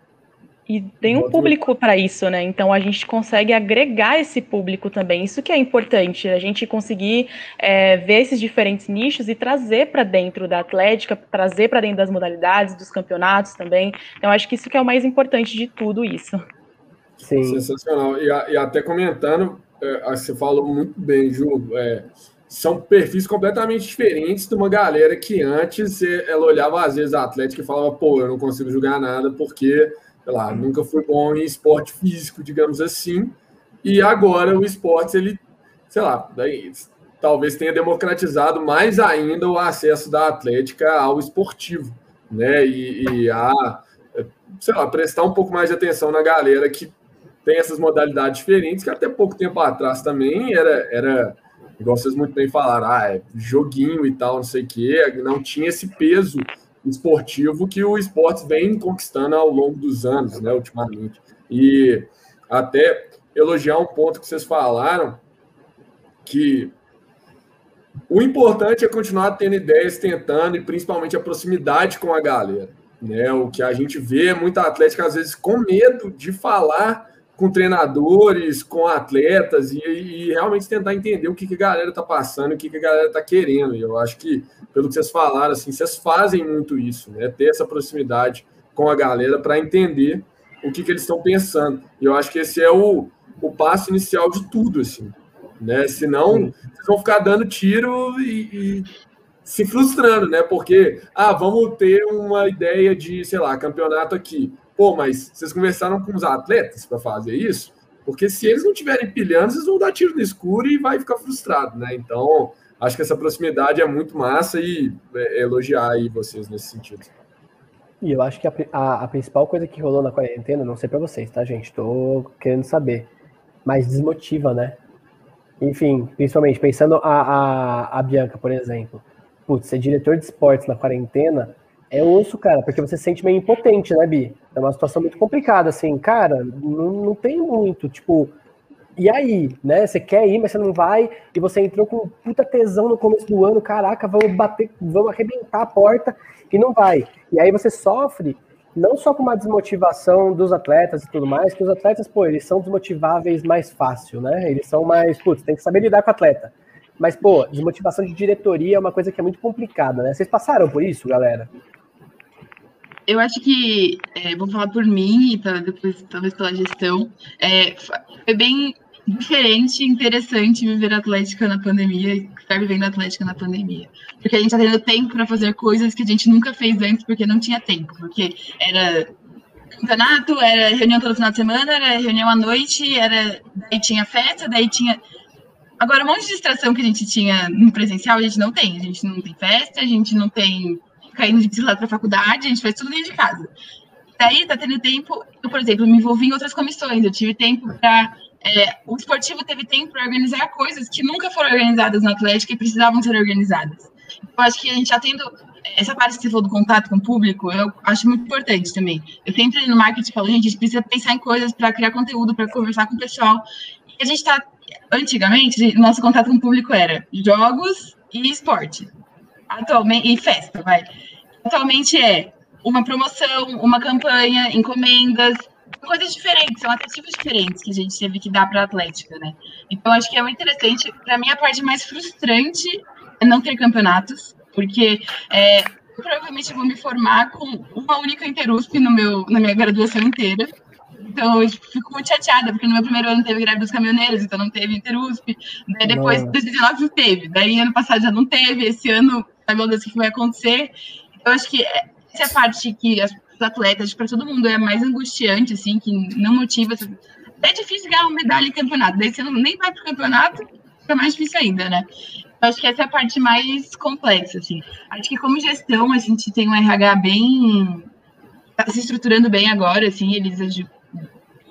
tem um público para isso, né? Então a gente consegue agregar esse público também. Isso que é importante, a gente conseguir é, ver esses diferentes nichos e trazer para dentro da atlética, trazer para dentro das modalidades, dos campeonatos também. Então acho que isso que é o mais importante de tudo isso. Sim. Sensacional. E, e até comentando, é, você falou muito bem, Ju. É, são perfis completamente diferentes de uma galera que antes ela olhava às vezes a Atlética e falava, pô, eu não consigo jogar nada porque sei lá, nunca fui bom em esporte físico, digamos assim, e agora o esporte, ele, sei lá, daí, talvez tenha democratizado mais ainda o acesso da atlética ao esportivo, né, e, e a, sei lá, prestar um pouco mais de atenção na galera que tem essas modalidades diferentes, que até pouco tempo atrás também era, era igual vocês muito bem falaram, ah, é joguinho e tal, não sei o quê, não tinha esse peso esportivo que o esporte vem conquistando ao longo dos anos, né, ultimamente. E até elogiar um ponto que vocês falaram, que o importante é continuar tendo ideias, tentando, e principalmente a proximidade com a galera. Né? O que a gente vê é muita atlética, às vezes, com medo de falar com treinadores, com atletas, e, e realmente tentar entender o que, que a galera está passando, o que, que a galera está querendo. E eu acho que pelo que vocês falaram, assim, vocês fazem muito isso, né? Ter essa proximidade com a galera para entender o que, que eles estão pensando. E eu acho que esse é o, o passo inicial de tudo, assim, né? Senão, vocês vão ficar dando tiro e, e se frustrando, né? Porque, ah, vamos ter uma ideia de, sei lá, campeonato aqui. Pô, mas vocês conversaram com os atletas para fazer isso? Porque se eles não estiverem pilhando, vocês vão dar tiro no escuro e vai ficar frustrado, né? Então, acho que essa proximidade é muito massa e é, elogiar aí vocês nesse sentido. E eu acho que a, a, a principal coisa que rolou na quarentena, não sei para vocês, tá, gente? Tô querendo saber. Mas desmotiva, né? Enfim, principalmente pensando a, a, a Bianca, por exemplo. Putz, ser diretor de esportes na quarentena é osso, cara, porque você se sente meio impotente, né, Bi? É uma situação muito complicada, assim, cara, não, não tem muito, tipo, e aí, né? Você quer ir, mas você não vai, e você entrou com puta tesão no começo do ano, caraca, vamos bater, vamos arrebentar a porta, e não vai. E aí você sofre não só com uma desmotivação dos atletas e tudo mais, que os atletas, pô, eles são desmotiváveis mais fácil, né? Eles são mais, putz, tem que saber lidar com o atleta. Mas, pô, desmotivação de diretoria é uma coisa que é muito complicada, né? Vocês passaram por isso, galera? Eu acho que, é, vou falar por mim e depois talvez pela gestão, é, foi bem diferente interessante viver a Atlética na pandemia estar vivendo a Atlética na pandemia. Porque a gente está tendo tempo para fazer coisas que a gente nunca fez antes porque não tinha tempo. Porque era campeonato, era reunião todo final de semana, era reunião à noite, era daí tinha festa, daí tinha. Agora, um monte de distração que a gente tinha no presencial, a gente não tem. A gente não tem festa, a gente não tem caindo de bicicleta para a faculdade, a gente faz tudo dentro de casa. Daí tá tendo tempo, eu, por exemplo, me envolvi em outras comissões, eu tive tempo para. É, o esportivo teve tempo para organizar coisas que nunca foram organizadas na Atlética e precisavam ser organizadas. Eu acho que a gente já tendo essa parte que você falou do contato com o público, eu acho muito importante também. Eu sempre no marketing falo, gente, a gente precisa pensar em coisas para criar conteúdo, para conversar com o pessoal. E a gente está, antigamente, nosso contato com o público era jogos e esporte. Atualmente, e festa, vai. Atualmente é uma promoção, uma campanha, encomendas, coisas diferentes, são atrativos diferentes que a gente teve que dar para a Atlética, né? Então, acho que é muito interessante. Para mim, a parte mais frustrante é não ter campeonatos, porque é, provavelmente vou me formar com uma única Interusp no meu, na minha graduação inteira. Então, eu fico muito chateada, porque no meu primeiro ano teve greve dos caminhoneiros, então não teve Interusp. Daí depois, em 2019, teve. Daí, ano passado já não teve. Esse ano, meu Deus, o que vai acontecer? Eu acho que essa é a parte que as atletas, para todo mundo, é mais angustiante, assim, que não motiva. É difícil ganhar uma medalha em campeonato. Daí você não, nem vai para o campeonato, fica mais difícil ainda, né? Eu acho que essa é a parte mais complexa, assim. Acho que como gestão, a gente tem um RH bem... Tá se estruturando bem agora, assim, eles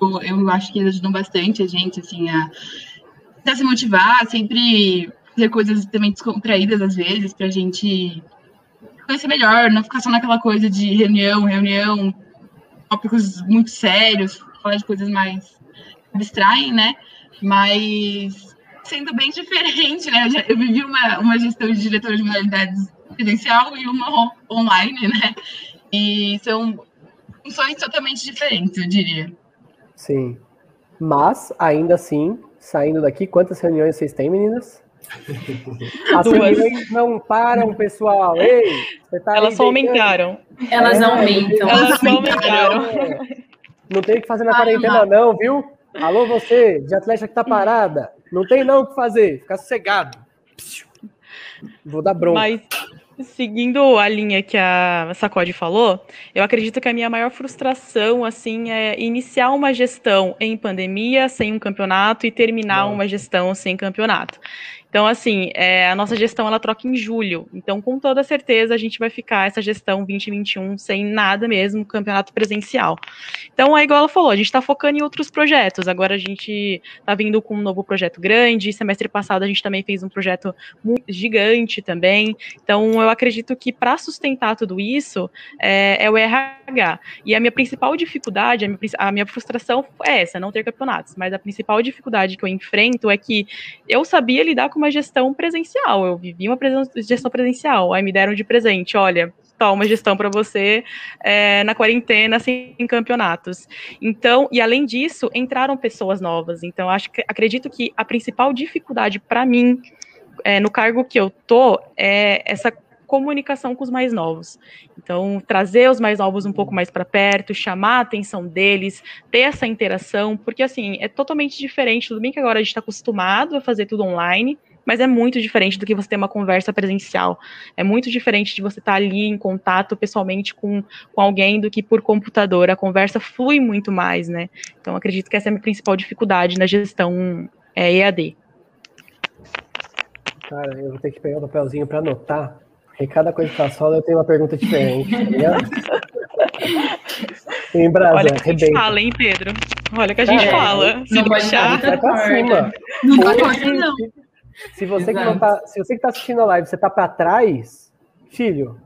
eu, acho que eles ajudam bastante a gente, assim, a se motivar, sempre fazer coisas também descontraídas, às vezes, para a gente conhecer melhor, não ficar só naquela coisa de reunião, reunião, tópicos muito sérios, falar de coisas mais abstraem, né? Mas sendo bem diferente, né? Eu, já, eu vivi uma, uma gestão de diretor de modalidades presencial e uma online, né? E são funções totalmente diferentes, eu diria. Sim. Mas, ainda assim, saindo daqui, quantas reuniões vocês têm, meninas? As reuniões não param, pessoal. Ei, tá Elas só aumentaram. Elas é, aumentam. Elas só aumentaram. Não tem o que fazer na quarentena, não, viu? Alô, você, de atleta que tá parada. Não tem não o que fazer. Fica sossegado. Vou dar bronca. Mas, seguindo a linha que a Sacode falou, eu acredito que a minha maior frustração, assim, é iniciar uma gestão em pandemia, sem um campeonato, e terminar não. uma gestão sem campeonato. Então, assim, é, a nossa gestão ela troca em julho. Então, com toda certeza, a gente vai ficar essa gestão 2021 sem nada mesmo, campeonato presencial. Então, é igual ela falou, a gente está focando em outros projetos. Agora a gente está vindo com um novo projeto grande. Semestre passado a gente também fez um projeto gigante também. Então, eu acredito que para sustentar tudo isso é, é, o RH. E a minha principal dificuldade, a minha, a minha frustração é essa, não ter campeonatos. Mas a principal dificuldade que eu enfrento é que eu sabia lidar com uma gestão presencial. Eu vivi uma gestão presencial. Aí me deram de presente, olha, uma gestão para você é, na quarentena, sem assim, campeonatos. Então, e além disso, entraram pessoas novas. Então, acho que acredito que a principal dificuldade para mim, é, no cargo que eu tô, é essa comunicação com os mais novos. Então, trazer os mais novos um pouco mais para perto, chamar a atenção deles, ter essa interação, porque assim, é totalmente diferente. Tudo bem que agora a gente está acostumado a fazer tudo online, mas é muito diferente do que você ter uma conversa presencial. É muito diferente de você estar ali em contato pessoalmente com, com alguém do que por computador. A conversa flui muito mais, né? Então, acredito que essa é a minha principal dificuldade na gestão é, EAD. Cara, eu vou ter que pegar o papelzinho para anotar, porque cada coisa que tá só eu tenho uma pergunta diferente, tá ligado? em Brasa, Olha que a gente fala, hein, Pedro? Olha que a gente é, fala. Se não deixar... Vai pra cima. Não tá não. Se você, que não tá, se você que tá assistindo a live, você tá para trás, filho,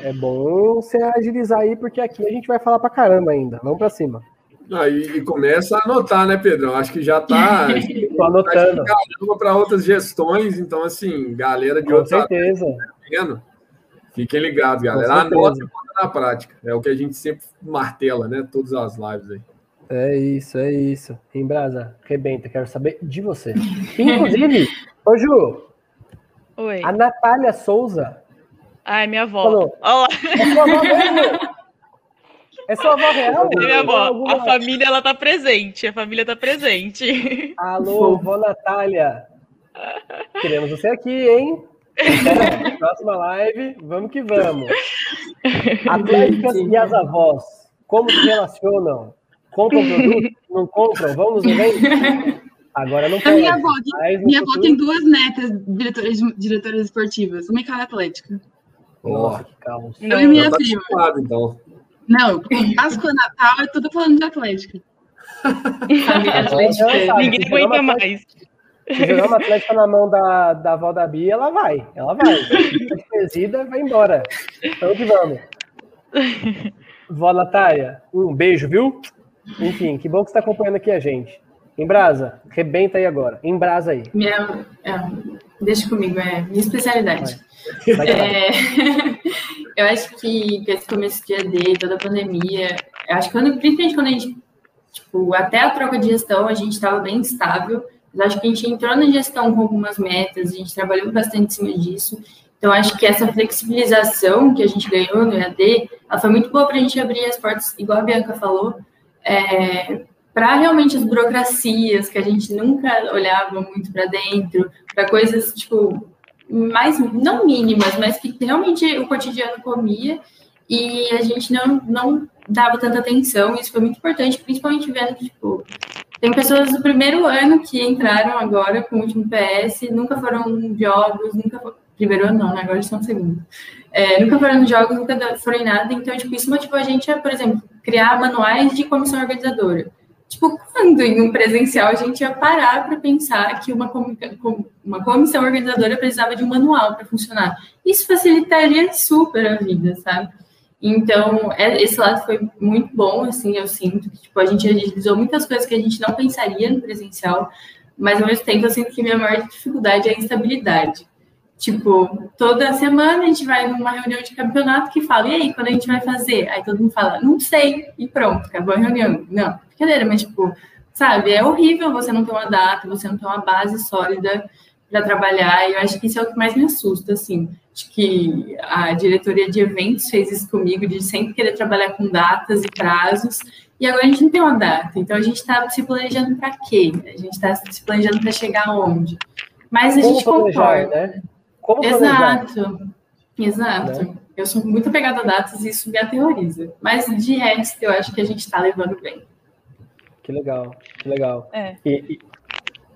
é bom você agilizar aí, porque aqui a gente vai falar para caramba ainda. Vamos para cima. Aí e começa a anotar, né, Pedrão? Acho que já tá. Tô anotando. Tá para outras gestões, então, assim, galera de Com outros certeza. Tá Fiquem ligados, galera. Anota na prática. É o que a gente sempre martela, né? Todas as lives aí. É isso, é isso. Embrasa, rebenta, quero saber de você. Inclusive, Ô, Ju. Oi. A Natália Souza. Ai, minha avó. Falou, Olá. É sua avó mesmo? É sua avó real? É minha avó. Alguma... A família, ela tá presente. A família tá presente. Alô, vó Natália. Queremos você aqui, hein? Próxima live, vamos que vamos. Atléticas e as avós, como se relacionam? Compram produto? Não compram? Vamos nos eventos? Agora não pode. A minha avó, minha avó tem duas netas diretoras, diretoras esportivas, uma em cada atlética. Nossa, que caos. Eu e minha tá prima. acostumado, então. Não, Páscoa, Natal é tudo falando de Atlética. Sabe, Ninguém aguenta mais. Se jogar uma atlética na mão da, da avó da Bia, ela vai. Ela vai. Fica Despesida, vai embora. Então que vamos. Vó Natália, um beijo, viu? Enfim, que bom que você está acompanhando aqui a gente. Embrasa, rebenta aí agora. Embrasa aí. Minha, é, deixa comigo, é minha especialidade. Vai que vai. É, eu acho que com esse começo de AD, toda a pandemia, eu acho que quando, principalmente quando a gente, tipo, até a troca de gestão, a gente estava bem estável. Mas acho que a gente entrou na gestão com algumas metas, a gente trabalhou bastante em cima disso. Então, acho que essa flexibilização que a gente ganhou no EAD, ela foi muito boa para a gente abrir as portas, igual a Bianca falou, é, para realmente as burocracias que a gente nunca olhava muito para dentro, para coisas, tipo, mais, não mínimas, mas que realmente o cotidiano comia e a gente não, não dava tanta atenção. Isso foi muito importante, principalmente vendo que, tipo, tem pessoas do primeiro ano que entraram agora com o último PS, nunca foram jogos, nunca primeiro ano não, né? agora estão no segundo. É, nunca foram jogos, nunca foram em nada, então, tipo, isso motivou a gente a, por exemplo, criar manuais de comissão organizadora. Tipo, quando em um presencial a gente ia parar para pensar que uma, uma comissão organizadora precisava de um manual para funcionar? Isso facilitaria super a vida, sabe? Então, é- esse lado foi muito bom, assim, eu sinto que, tipo, a gente agilizou muitas coisas que a gente não pensaria no presencial, mas ao mesmo tempo eu sinto que minha maior dificuldade é a instabilidade. Tipo, toda semana a gente vai numa reunião de campeonato que fala, e aí, quando a gente vai fazer? Aí todo mundo fala, não sei, e pronto, acabou a reunião. Não, brincadeira, mas tipo, sabe, é horrível você não ter uma data, você não ter uma base sólida para trabalhar, e eu acho que isso é o que mais me assusta, assim. Acho que a diretoria de eventos fez isso comigo, de sempre querer trabalhar com datas e prazos, e agora a gente não tem uma data, então a gente está se planejando para quê? A gente está se planejando para chegar aonde? Mas a Como gente concorda. né? Como planejar? Exato, exato. Eu sou muito apegada a datas e isso me aterroriza. Mas de resto, eu acho que a gente está levando bem. Que legal, que legal. É. E- e-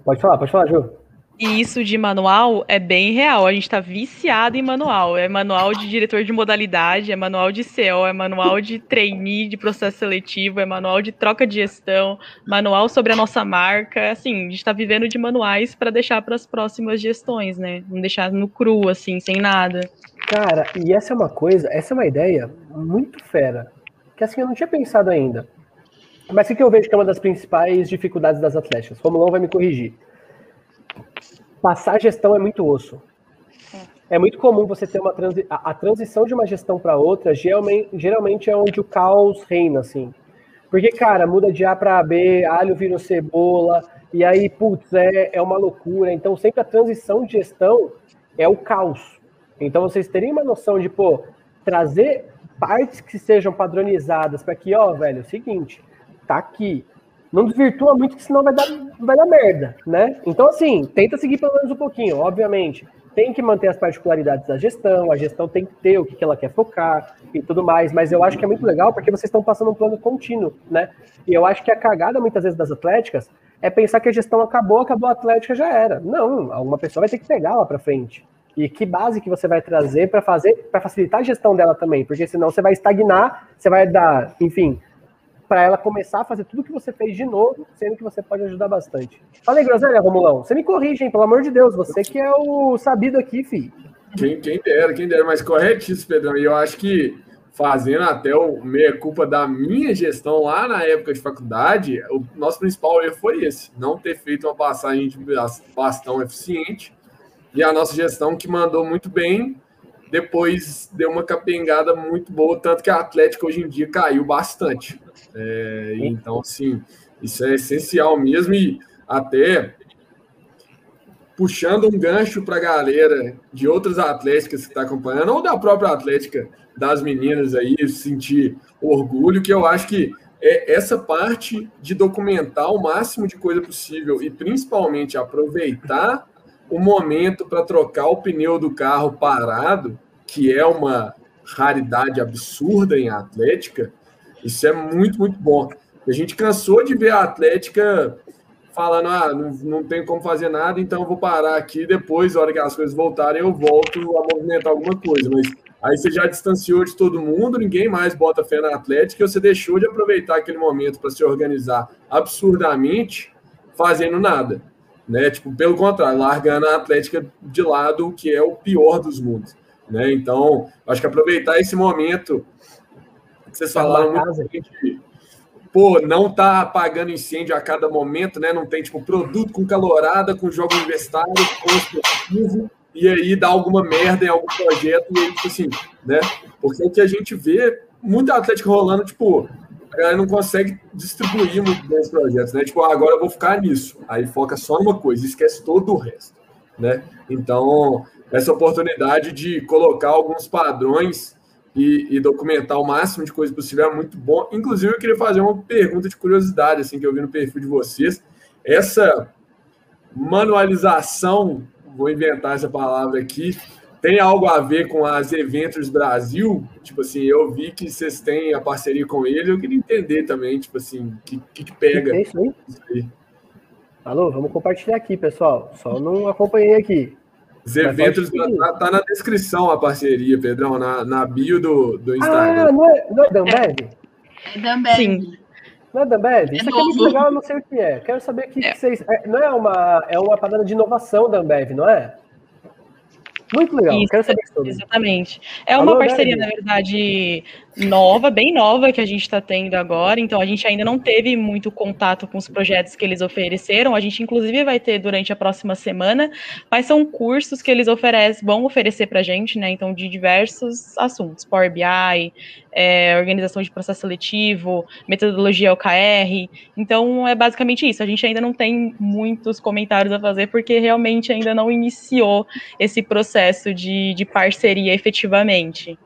Pode falar, pode falar, Ju. E isso de manual é bem real. A gente tá viciado em manual. É manual de diretor de modalidade, é manual de CO, é manual de trainee, de processo seletivo, é manual de troca de gestão, manual sobre a nossa marca. Assim, a gente tá vivendo de manuais para deixar para as próximas gestões, né? Não deixar no cru, assim, sem nada. Cara, e essa é uma coisa, essa é uma ideia muito fera, que assim eu não tinha pensado ainda. Mas o que eu vejo que é uma das principais dificuldades das atletas? Romulão vai me corrigir. Passar gestão é muito osso. É muito comum você ter uma transi a, a transição de uma gestão para outra, geralmente, geralmente é onde o caos reina, assim. Porque, cara, muda de A para B, alho vira cebola, e aí, putz, é, é uma loucura. Então, sempre a transição de gestão é o caos. Então, vocês terem uma noção de, pô, trazer partes que sejam padronizadas para que, ó, velho, é o seguinte, tá aqui. Não desvirtua muito, que senão vai dar, vai dar merda, né? Então, assim, tenta seguir pelo menos um pouquinho, obviamente. Tem que manter as particularidades da gestão, a gestão tem que ter o que ela quer focar e tudo mais, mas eu acho que é muito legal porque vocês estão passando um plano contínuo, né? E eu acho que a cagada muitas vezes das atléticas é pensar que a gestão acabou, acabou a atlética, já era. Não, alguma pessoa vai ter que pegar lá para frente. E que base que você vai trazer para fazer, para facilitar a gestão dela também, porque senão você vai estagnar, você vai dar, enfim, para ela começar a fazer tudo que você fez de novo, sendo que você pode ajudar bastante. Fala aí, Groselha, Romulão. Você me corrige, hein? Pelo amor de Deus, você que é o sabido aqui, fi. Quem, quem dera, quem dera, mas corretíssimo, Pedrão. E eu acho que fazendo até o meia-culpa da minha gestão lá na época de faculdade, o nosso principal erro foi esse: não ter feito uma passagem de bastão eficiente. E a nossa gestão que mandou muito bem, depois deu uma capengada muito boa, tanto que a Atlética hoje em dia caiu bastante. É, então, assim, isso é essencial mesmo. E até puxando um gancho para a galera de outras atléticas que está acompanhando, ou da própria atlética das meninas aí, sentir orgulho, que eu acho que é essa parte de documentar o máximo de coisa possível e principalmente aproveitar o momento para trocar o pneu do carro parado, que é uma raridade absurda em atlética, isso é muito, muito bom. A gente cansou de ver a atlética falando, ah, não, não tem como fazer nada, então vou parar aqui, depois, na hora que as coisas voltarem, eu volto a movimentar alguma coisa. Mas Aí você já distanciou de todo mundo, ninguém mais bota fé na Atlética e você deixou de aproveitar aquele momento para se organizar absurdamente fazendo nada. Né? Tipo, pelo contrário, largando a Atlética de lado, que é o pior dos mundos. Né? Então, acho que aproveitar esse momento que vocês falaram muito gente, pô, não tá apagando incêndio a cada momento, né? Não tem tipo produto com calorada, com jogo universitário, com esportivo, e aí dá alguma merda em algum projeto, e aí, tipo assim, né? Porque o que a gente vê, muito Atlético rolando, tipo, a galera não consegue distribuir muito bem os projetos, né? Tipo, ah, agora eu vou ficar nisso. Aí foca só numa coisa, esquece todo o resto, né? Então, essa oportunidade de colocar alguns padrões e, e, documentar o máximo de coisa possível é muito bom. Inclusive, eu queria fazer uma pergunta de curiosidade, assim, que eu vi no perfil de vocês. Essa manualização, vou inventar essa palavra aqui, tem algo a ver com as Eventos Brasil? Tipo assim, eu vi que vocês têm a parceria com ele, eu queria entender também, tipo assim, o que, que, que, pega. Que é isso aí? isso aí? Alô, vamos compartilhar aqui, pessoal. Só não acompanhei aqui. Os eventos tá, tá, na descrição a parceria, Pedrão, na, na bio do, do Instagram. Ah, não é, não é Dambev? É Dambev. Sim. Não é Dambev? É Isso aqui é muito legal, eu não sei o que é. Quero saber que, é. que vocês. É, não é uma, é uma parada de inovação da Ambev, não é? Muito legal, Isso, quero saber sobre. Exatamente. É uma Alô, parceria, na verdade, nova, bem nova, que a gente está tendo agora. Então, a gente ainda não teve muito contato com os projetos que eles ofereceram. A gente, inclusive, vai ter durante a próxima semana, mas são cursos que eles oferecem, vão oferecer para a gente, né? Então, de diversos assuntos: Power BI, é, organização de processo seletivo, metodologia OKR. Então, é basicamente isso. A gente ainda não tem muitos comentários a fazer, porque realmente ainda não iniciou esse processo de, de parceria efetivamente.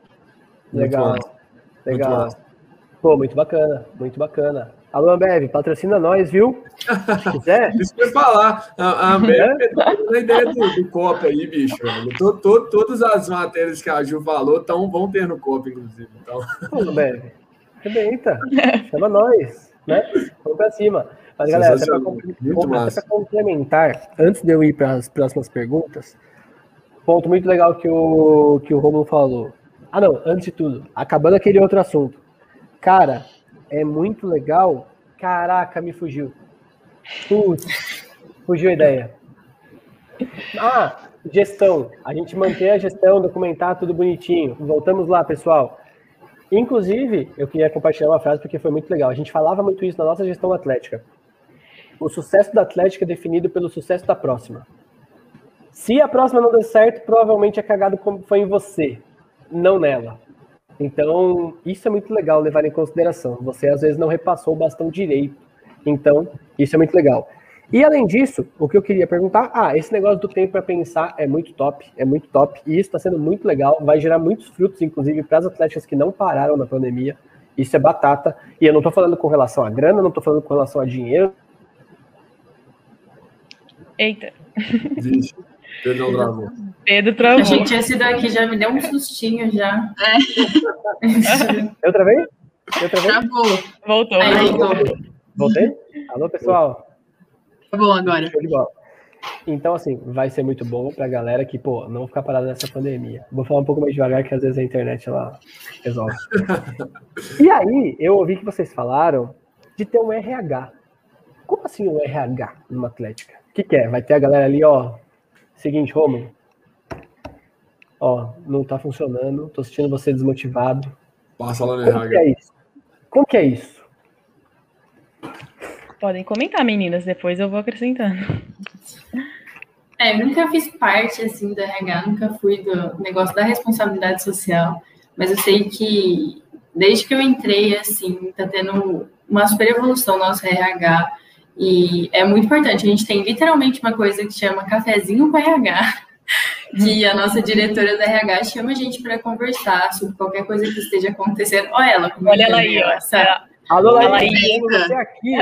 Legal, legal. Muito Pô, muito bacana, muito bacana. Alô, Ambev, patrocina nós, viu? Se quiser. Isso que eu ia falar. A, Ambev é a ideia do, do Copa aí, bicho. Tô, tô, todas as matérias que a Ju falou tão, vão ter no Copa, inclusive. Então. Pô, Ambev, arrebenta. Chama nós, né? Vamos pra cima. Mas, galera, até para complementar, antes de eu ir para as próximas perguntas, ponto muito legal que o, que o Romulo falou. Ah, não, antes de tudo, acabando aquele outro assunto. Cara, é muito legal. Caraca, me fugiu. Putz, fugiu a ideia. Ah, gestão. A gente mantém a gestão, documentar tudo bonitinho. Voltamos lá, pessoal. Inclusive, eu queria compartilhar uma frase porque foi muito legal. A gente falava muito isso na nossa gestão atlética. O sucesso da Atlética é definido pelo sucesso da próxima. Se a próxima não der certo, provavelmente é cagado como foi em você, não nela. Então, isso é muito legal levar em consideração. Você às vezes não repassou o bastão direito. Então, isso é muito legal. E além disso, o que eu queria perguntar, ah, esse negócio do tempo para pensar é muito top, é muito top, e isso está sendo muito legal, vai gerar muitos frutos, inclusive para as atletas que não pararam na pandemia. Isso é batata. E eu não estou falando com relação a grana, não estou falando com relação a dinheiro. Eita. Vixe. Pedro travou. Pedro travou. Gente, esse daqui já me deu um sustinho já. É. eu travei? Eu travei? Travou. Voltou. Aí, voltou. Voltei? Alô, pessoal. Tá bom agora. Então, assim, vai ser muito bom pra galera que, pô, não ficar parada nessa pandemia. Vou falar um pouco mais devagar, que às vezes a internet, ela resolve. e aí, eu ouvi que vocês falaram de ter um RH. Como assim um RH numa Atlética? O que, que é? Vai ter a galera ali, ó, Seguinte, Romulo. Ó, não tá funcionando, tô sentindo você desmotivado. Passa lá no Como que é isso? Como que é isso? Podem comentar, meninas, depois eu vou acrescentando. É, eu nunca fiz parte, assim, do RH, nunca fui do negócio da responsabilidade social, mas eu sei que desde que eu entrei, assim, tá tendo uma super evolução no nosso RH, e é muito importante. A gente tem literalmente uma coisa que chama cafezinho com RH, que a nossa diretora da RH chama a gente para conversar sobre qualquer coisa que esteja acontecendo. Olha ela, olha ela aí, ó. Essa... Alô, Laís, você aqui.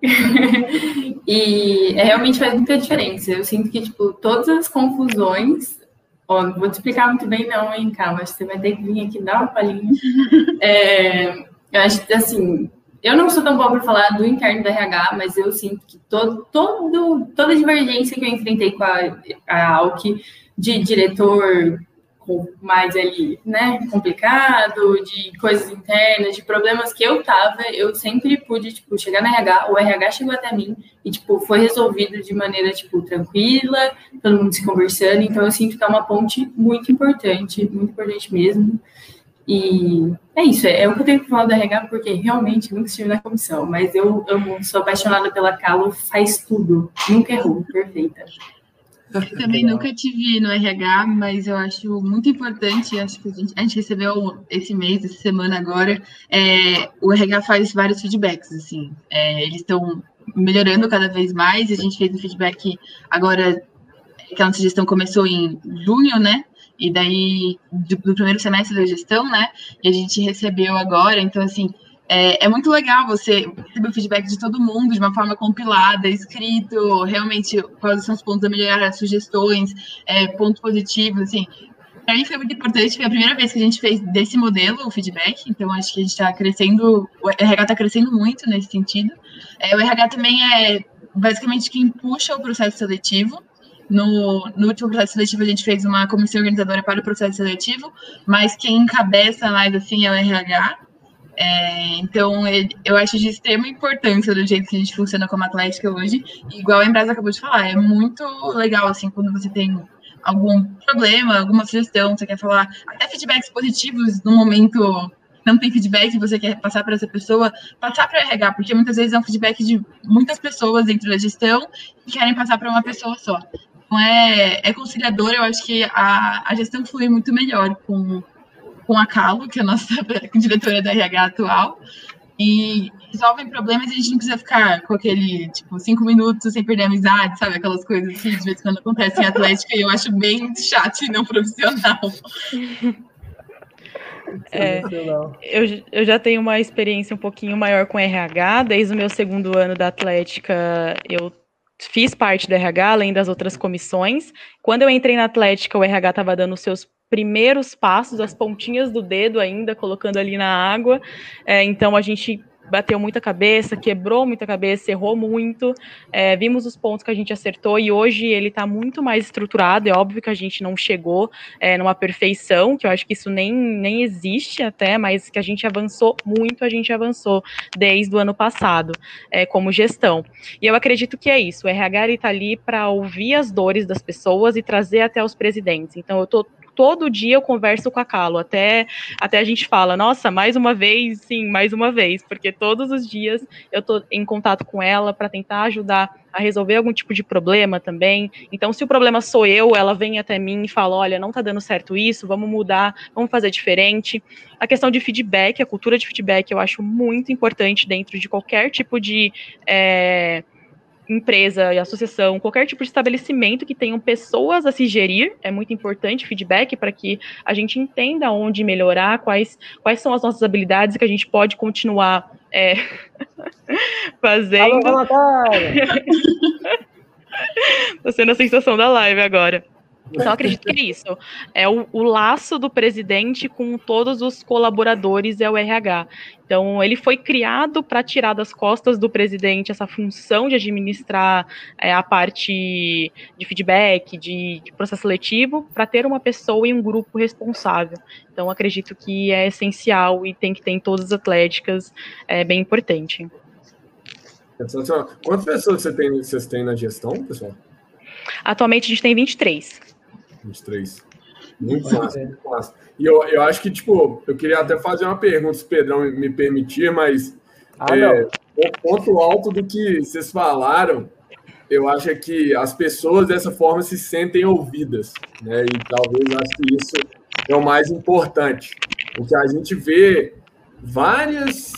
e é, realmente faz muita diferença. Eu sinto que, tipo, todas as confusões. Ó, não vou te explicar muito bem, não, hein, calma. Você vai ter que vir aqui dar uma palhinha. É, eu acho que, assim, eu não sou tão boa para falar do interno da RH, mas eu sinto que todo, todo, toda divergência que eu enfrentei com a, a AUC, de diretor mais ali, né, complicado, de coisas internas, de problemas que eu tava, eu sempre pude, tipo, chegar na RH, o RH chegou até mim e, tipo, foi resolvido de maneira, tipo, tranquila, todo mundo se conversando, então eu sinto que é uma ponte muito importante, muito importante mesmo, e é isso, é, é o que eu tenho que falar do RH, porque realmente nunca estive na comissão, mas eu, eu sou apaixonada pela Calo, faz tudo, nunca errou, perfeita. Eu também nunca tive no RH, mas eu acho muito importante, acho que a gente, a gente recebeu esse mês, essa semana agora, é, o RH faz vários feedbacks, assim, é, eles estão melhorando cada vez mais, a gente fez um feedback agora, que a nossa gestão começou em junho, né, e daí do, do primeiro semestre da gestão, né, e a gente recebeu agora, então, assim, é, é, muito legal você receber o feedback de todo mundo de uma forma compilada, escrito, realmente quais são os pontos a melhorar, sugestões, é, pontos positivos, assim. Para mim foi muito importante, foi a primeira vez que a gente fez desse modelo o feedback, então acho que a gente está crescendo, o RH está crescendo muito nesse sentido. É, o RH também é basicamente quem puxa o processo seletivo, no, no, último processo seletivo a gente fez uma comissão organizadora para o processo seletivo, mas quem encabeça mais assim é o RH. É, então, ele, eu acho de extrema importância do jeito que a gente funciona como Atlética hoje. igual a Embrasa acabou de falar, é muito legal, assim, quando você tem algum problema, alguma sugestão, você quer falar, até feedbacks positivos no momento não tem feedback, você quer passar para essa pessoa, passar para o RH, porque muitas vezes é um feedback de muitas pessoas dentro da gestão que querem passar para uma pessoa só. Então é, é conciliador, eu acho que a, a gestão flui muito melhor com com a Calo, que é a nossa diretora da RH atual, e resolvem problemas e a gente não precisa ficar com aquele, tipo, cinco minutos sem perder a amizade, sabe? Aquelas coisas que de vez em quando acontecem em Atlética e eu acho bem chato e não profissional. É, eu, eu já tenho uma experiência um pouquinho maior com RH, desde o meu segundo ano da Atlética eu fiz parte do RH, além das outras comissões. Quando eu entrei na Atlética, o RH estava dando os seus primeiros passos, as pontinhas do dedo ainda, colocando ali na água. É, então a gente bateu muita cabeça, quebrou muita cabeça, errou muito. É, vimos os pontos que a gente acertou e hoje ele está muito mais estruturado. É óbvio que a gente não chegou é, numa perfeição, que eu acho que isso nem, nem existe até, mas que a gente avançou muito, a gente avançou desde o ano passado é, como gestão. E eu acredito que é isso. O RH está ali para ouvir as dores das pessoas e trazer até os presidentes. Então eu estou todo dia eu converso com a Calo, até, até a gente fala, nossa, mais uma vez, sim, mais uma vez, porque todos os dias eu estou em contato com ela para tentar ajudar a resolver algum tipo de problema também. Então, se o problema sou eu, ela vem até mim e fala: olha, não está dando certo isso, vamos mudar, vamos fazer diferente. A questão de feedback, a cultura de feedback, eu acho muito importante dentro de qualquer tipo de. É, empresa e associação, qualquer tipo de estabelecimento que tenham pessoas a se gerir, é muito importante feedback para que a gente entenda onde melhorar, quais, quais são as nossas habilidades que a gente pode continuar é, fazendo. Estou sendo a sensação da live agora. Então, acredito que é isso. É o, o, laço do presidente com todos os colaboradores é o RH. Então, ele foi criado para tirar das costas do presidente essa função de administrar é, a parte de feedback, de, de processo seletivo, para ter uma pessoa e um grupo responsável. Então, acredito que é essencial e tem que ter em todas as atléticas, é bem importante. Quantas pessoas você tem, vocês têm na gestão, pessoal? Atualmente a gente tem 23. 23. Muito massa, muito massa. E eu, eu acho que, tipo, eu queria até fazer uma pergunta, se o Pedrão me permitir, mas ah, é, o ponto alto do que vocês falaram, eu acho é que as pessoas dessa forma se sentem ouvidas, né? E talvez eu acho que isso é o mais importante. Porque a gente vê várias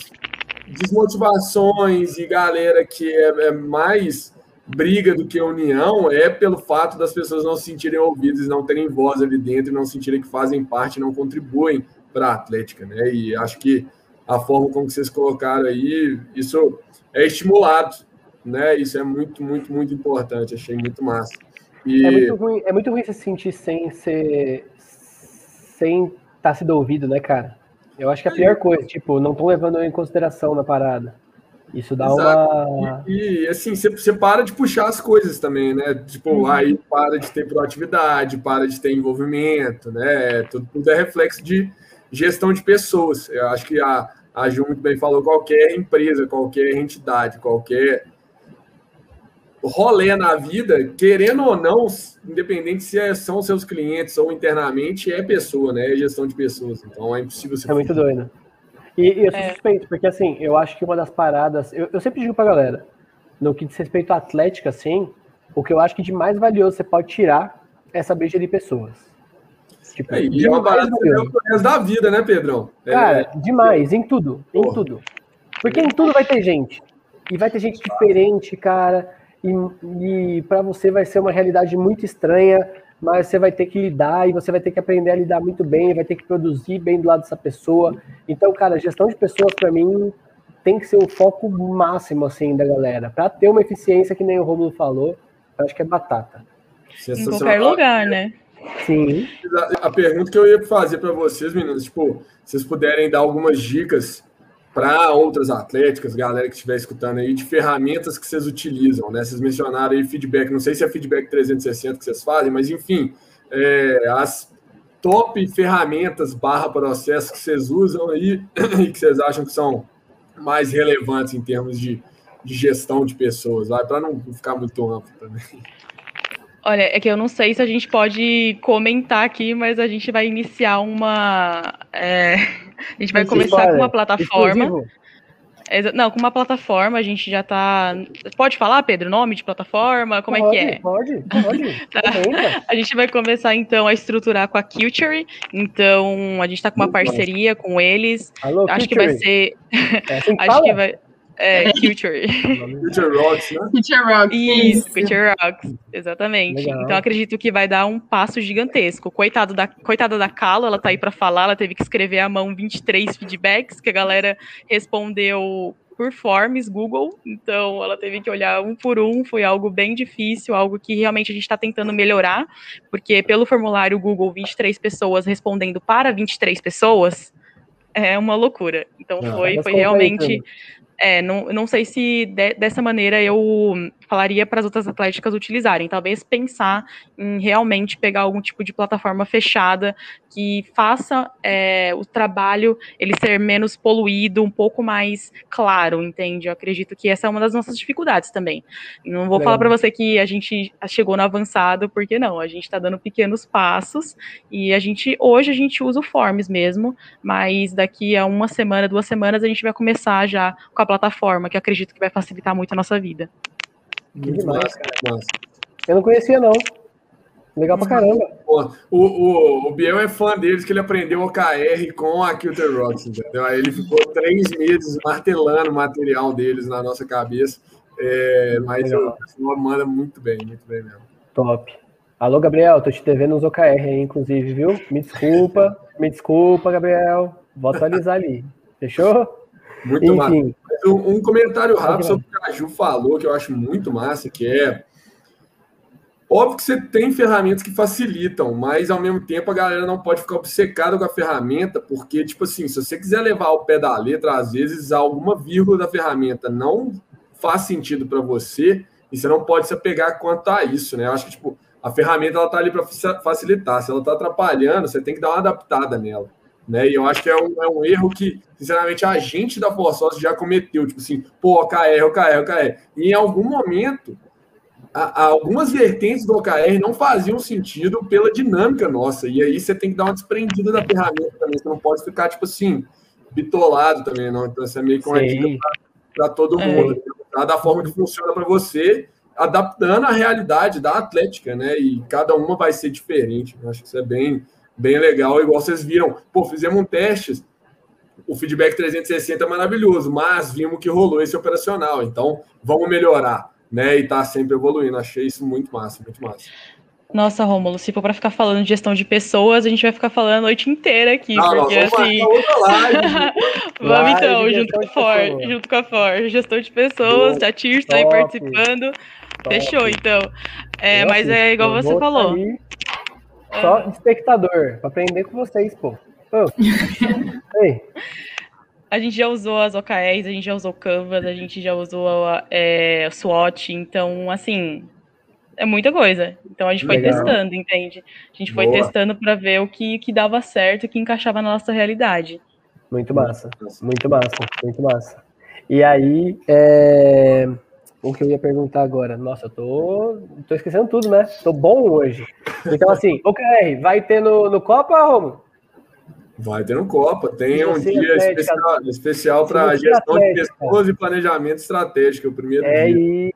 desmotivações e galera que é, é mais briga do que união é pelo fato das pessoas não se sentirem ouvidas, não terem voz ali dentro, não sentirem que fazem parte, não contribuem para a Atlética, né? E acho que a forma como vocês colocaram aí, isso é estimulado, né? Isso é muito, muito, muito importante. Achei muito massa. E... É, muito ruim, é muito ruim se sentir sem ser, sem estar tá sendo ouvido, né, cara? Eu acho que é a pior coisa, tipo, não estão levando em consideração na parada. Isso dá Exato. uma. E, e, assim, você, você para de puxar as coisas também, né? Tipo, uhum. aí para de ter proatividade, para de ter envolvimento, né? Tudo, tudo é reflexo de gestão de pessoas. Eu acho que a, a Ju muito bem falou: qualquer empresa, qualquer entidade, qualquer rolê na vida, querendo ou não, independente se é, são seus clientes ou internamente, é pessoa, né? É gestão de pessoas. Então é impossível ser. É muito doido. E, e eu sou é. suspeito, porque assim, eu acho que uma das paradas. Eu, eu sempre digo pra galera, no que diz respeito à atlética, assim, o que eu acho que de mais valioso você pode tirar é saber gerir pessoas. Tipo, é, e é uma parada que da vida, né, Pedrão? É, Cara, é, demais, em tudo, em porra. tudo. Porque em tudo vai ter gente. E vai ter gente diferente, cara. E, e para você vai ser uma realidade muito estranha mas você vai ter que lidar e você vai ter que aprender a lidar muito bem, vai ter que produzir bem do lado dessa pessoa. Então, cara, gestão de pessoas para mim tem que ser o foco máximo assim da galera, para ter uma eficiência que nem o Romulo falou. Eu acho que é batata. Em qualquer lugar, né? Sim. A pergunta que eu ia fazer para vocês, meninas, tipo, vocês puderem dar algumas dicas para outras atléticas, galera que estiver escutando aí, de ferramentas que vocês utilizam, né? Vocês mencionaram aí feedback, não sei se é feedback 360 que vocês fazem, mas enfim, é, as top ferramentas barra processos que vocês usam aí e que vocês acham que são mais relevantes em termos de, de gestão de pessoas, para não ficar muito amplo também. Olha, é que eu não sei se a gente pode comentar aqui, mas a gente vai iniciar uma. É, a gente vai começar com uma plataforma. Não, com uma plataforma, a gente já tá. Pode falar, Pedro, nome de plataforma? Como pode, é que é? Pode, pode. tá. A gente vai começar então a estruturar com a Culture. Então, a gente tá com uma parceria com eles. Alô, Acho que vai ser. É assim que Acho que vai. É, Future. Future Rocks, né? Future Rocks. Isso, Future Rocks, exatamente. Legal. Então acredito que vai dar um passo gigantesco. Coitado da, coitada da Calo, ela tá aí para falar, ela teve que escrever à mão 23 feedbacks, que a galera respondeu por forms Google, então ela teve que olhar um por um, foi algo bem difícil, algo que realmente a gente está tentando melhorar, porque pelo formulário Google, 23 pessoas respondendo para 23 pessoas é uma loucura. Então foi, foi realmente é, não, não sei se de, dessa maneira eu falaria para as outras atléticas utilizarem. Talvez pensar em realmente pegar algum tipo de plataforma fechada que faça é, o trabalho ele ser menos poluído, um pouco mais claro, entende? Eu acredito que essa é uma das nossas dificuldades também. Não vou falar para você que a gente chegou no avançado, porque não, a gente está dando pequenos passos e a gente hoje a gente usa o Forms mesmo, mas daqui a uma semana, duas semanas a gente vai começar já com a plataforma, que acredito que vai facilitar muito a nossa vida. Muito demais, cara. Eu não conhecia, não. Legal pra caramba. O, o, o Biel é fã deles, que ele aprendeu OKR com a Kilter Rocks, entendeu? Aí ele ficou três meses martelando o material deles na nossa cabeça. É, mas o pessoal manda muito bem, muito bem mesmo. Top. Alô, Gabriel, tô te devendo uns OKR aí, inclusive, viu? Me desculpa, me desculpa, Gabriel. Vou atualizar ali. Fechou? Muito Enfim. massa. Um, comentário rápido sobre o que a Ju falou, que eu acho muito massa, que é. Óbvio que você tem ferramentas que facilitam, mas ao mesmo tempo a galera não pode ficar obcecada com a ferramenta, porque, tipo assim, se você quiser levar ao pé da letra, às vezes alguma vírgula da ferramenta não faz sentido para você, e você não pode se apegar quanto a isso, né? Eu acho que, tipo, a ferramenta ela tá ali para facilitar. Se ela tá atrapalhando, você tem que dar uma adaptada nela. Né? E eu acho que é um, é um erro que, sinceramente, a gente da Forçosa já cometeu. Tipo assim, pô, OKR, OKR, OKR. E em algum momento, a, a, algumas vertentes do OKR não faziam sentido pela dinâmica nossa. E aí você tem que dar uma desprendida da ferramenta também. Você não pode ficar, tipo assim, bitolado também, não. Então, isso é meio que uma dica para todo é. mundo. É. Da forma que funciona para você, adaptando a realidade da atlética, né? E cada uma vai ser diferente. Eu acho que isso é bem bem legal, igual vocês viram. Pô, fizemos um teste, o feedback 360 é maravilhoso, mas vimos que rolou esse operacional, então vamos melhorar, né? E tá sempre evoluindo. Achei isso muito massa, muito massa. Nossa, Rômulo, se for para ficar falando de gestão de pessoas, a gente vai ficar falando a noite inteira aqui, não, porque não, vamos assim. vamos live então, junto com a For, junto com a For, gestão de pessoas, a Tir está aí participando. Top. Fechou, então. É, mas é igual você falou. Sair só espectador, pra aprender com vocês, pô. Oh. Ei. a gente já usou as OKRs, a gente já usou Canvas, a gente já usou é, SWOT, então, assim, é muita coisa. Então a gente Legal. foi testando, entende? A gente foi testando para ver o que, que dava certo, o que encaixava na nossa realidade. Muito massa, muito massa, muito massa. E aí, é... o que eu ia perguntar agora? Nossa, eu tô, tô esquecendo tudo, né? Tô bom hoje. Então, assim, OKR, vai ter no, no Copa, Romulo? Vai ter no Copa. Tem um dia especial, especial para gestão atlética. de pessoas e planejamento estratégico, o primeiro é dia.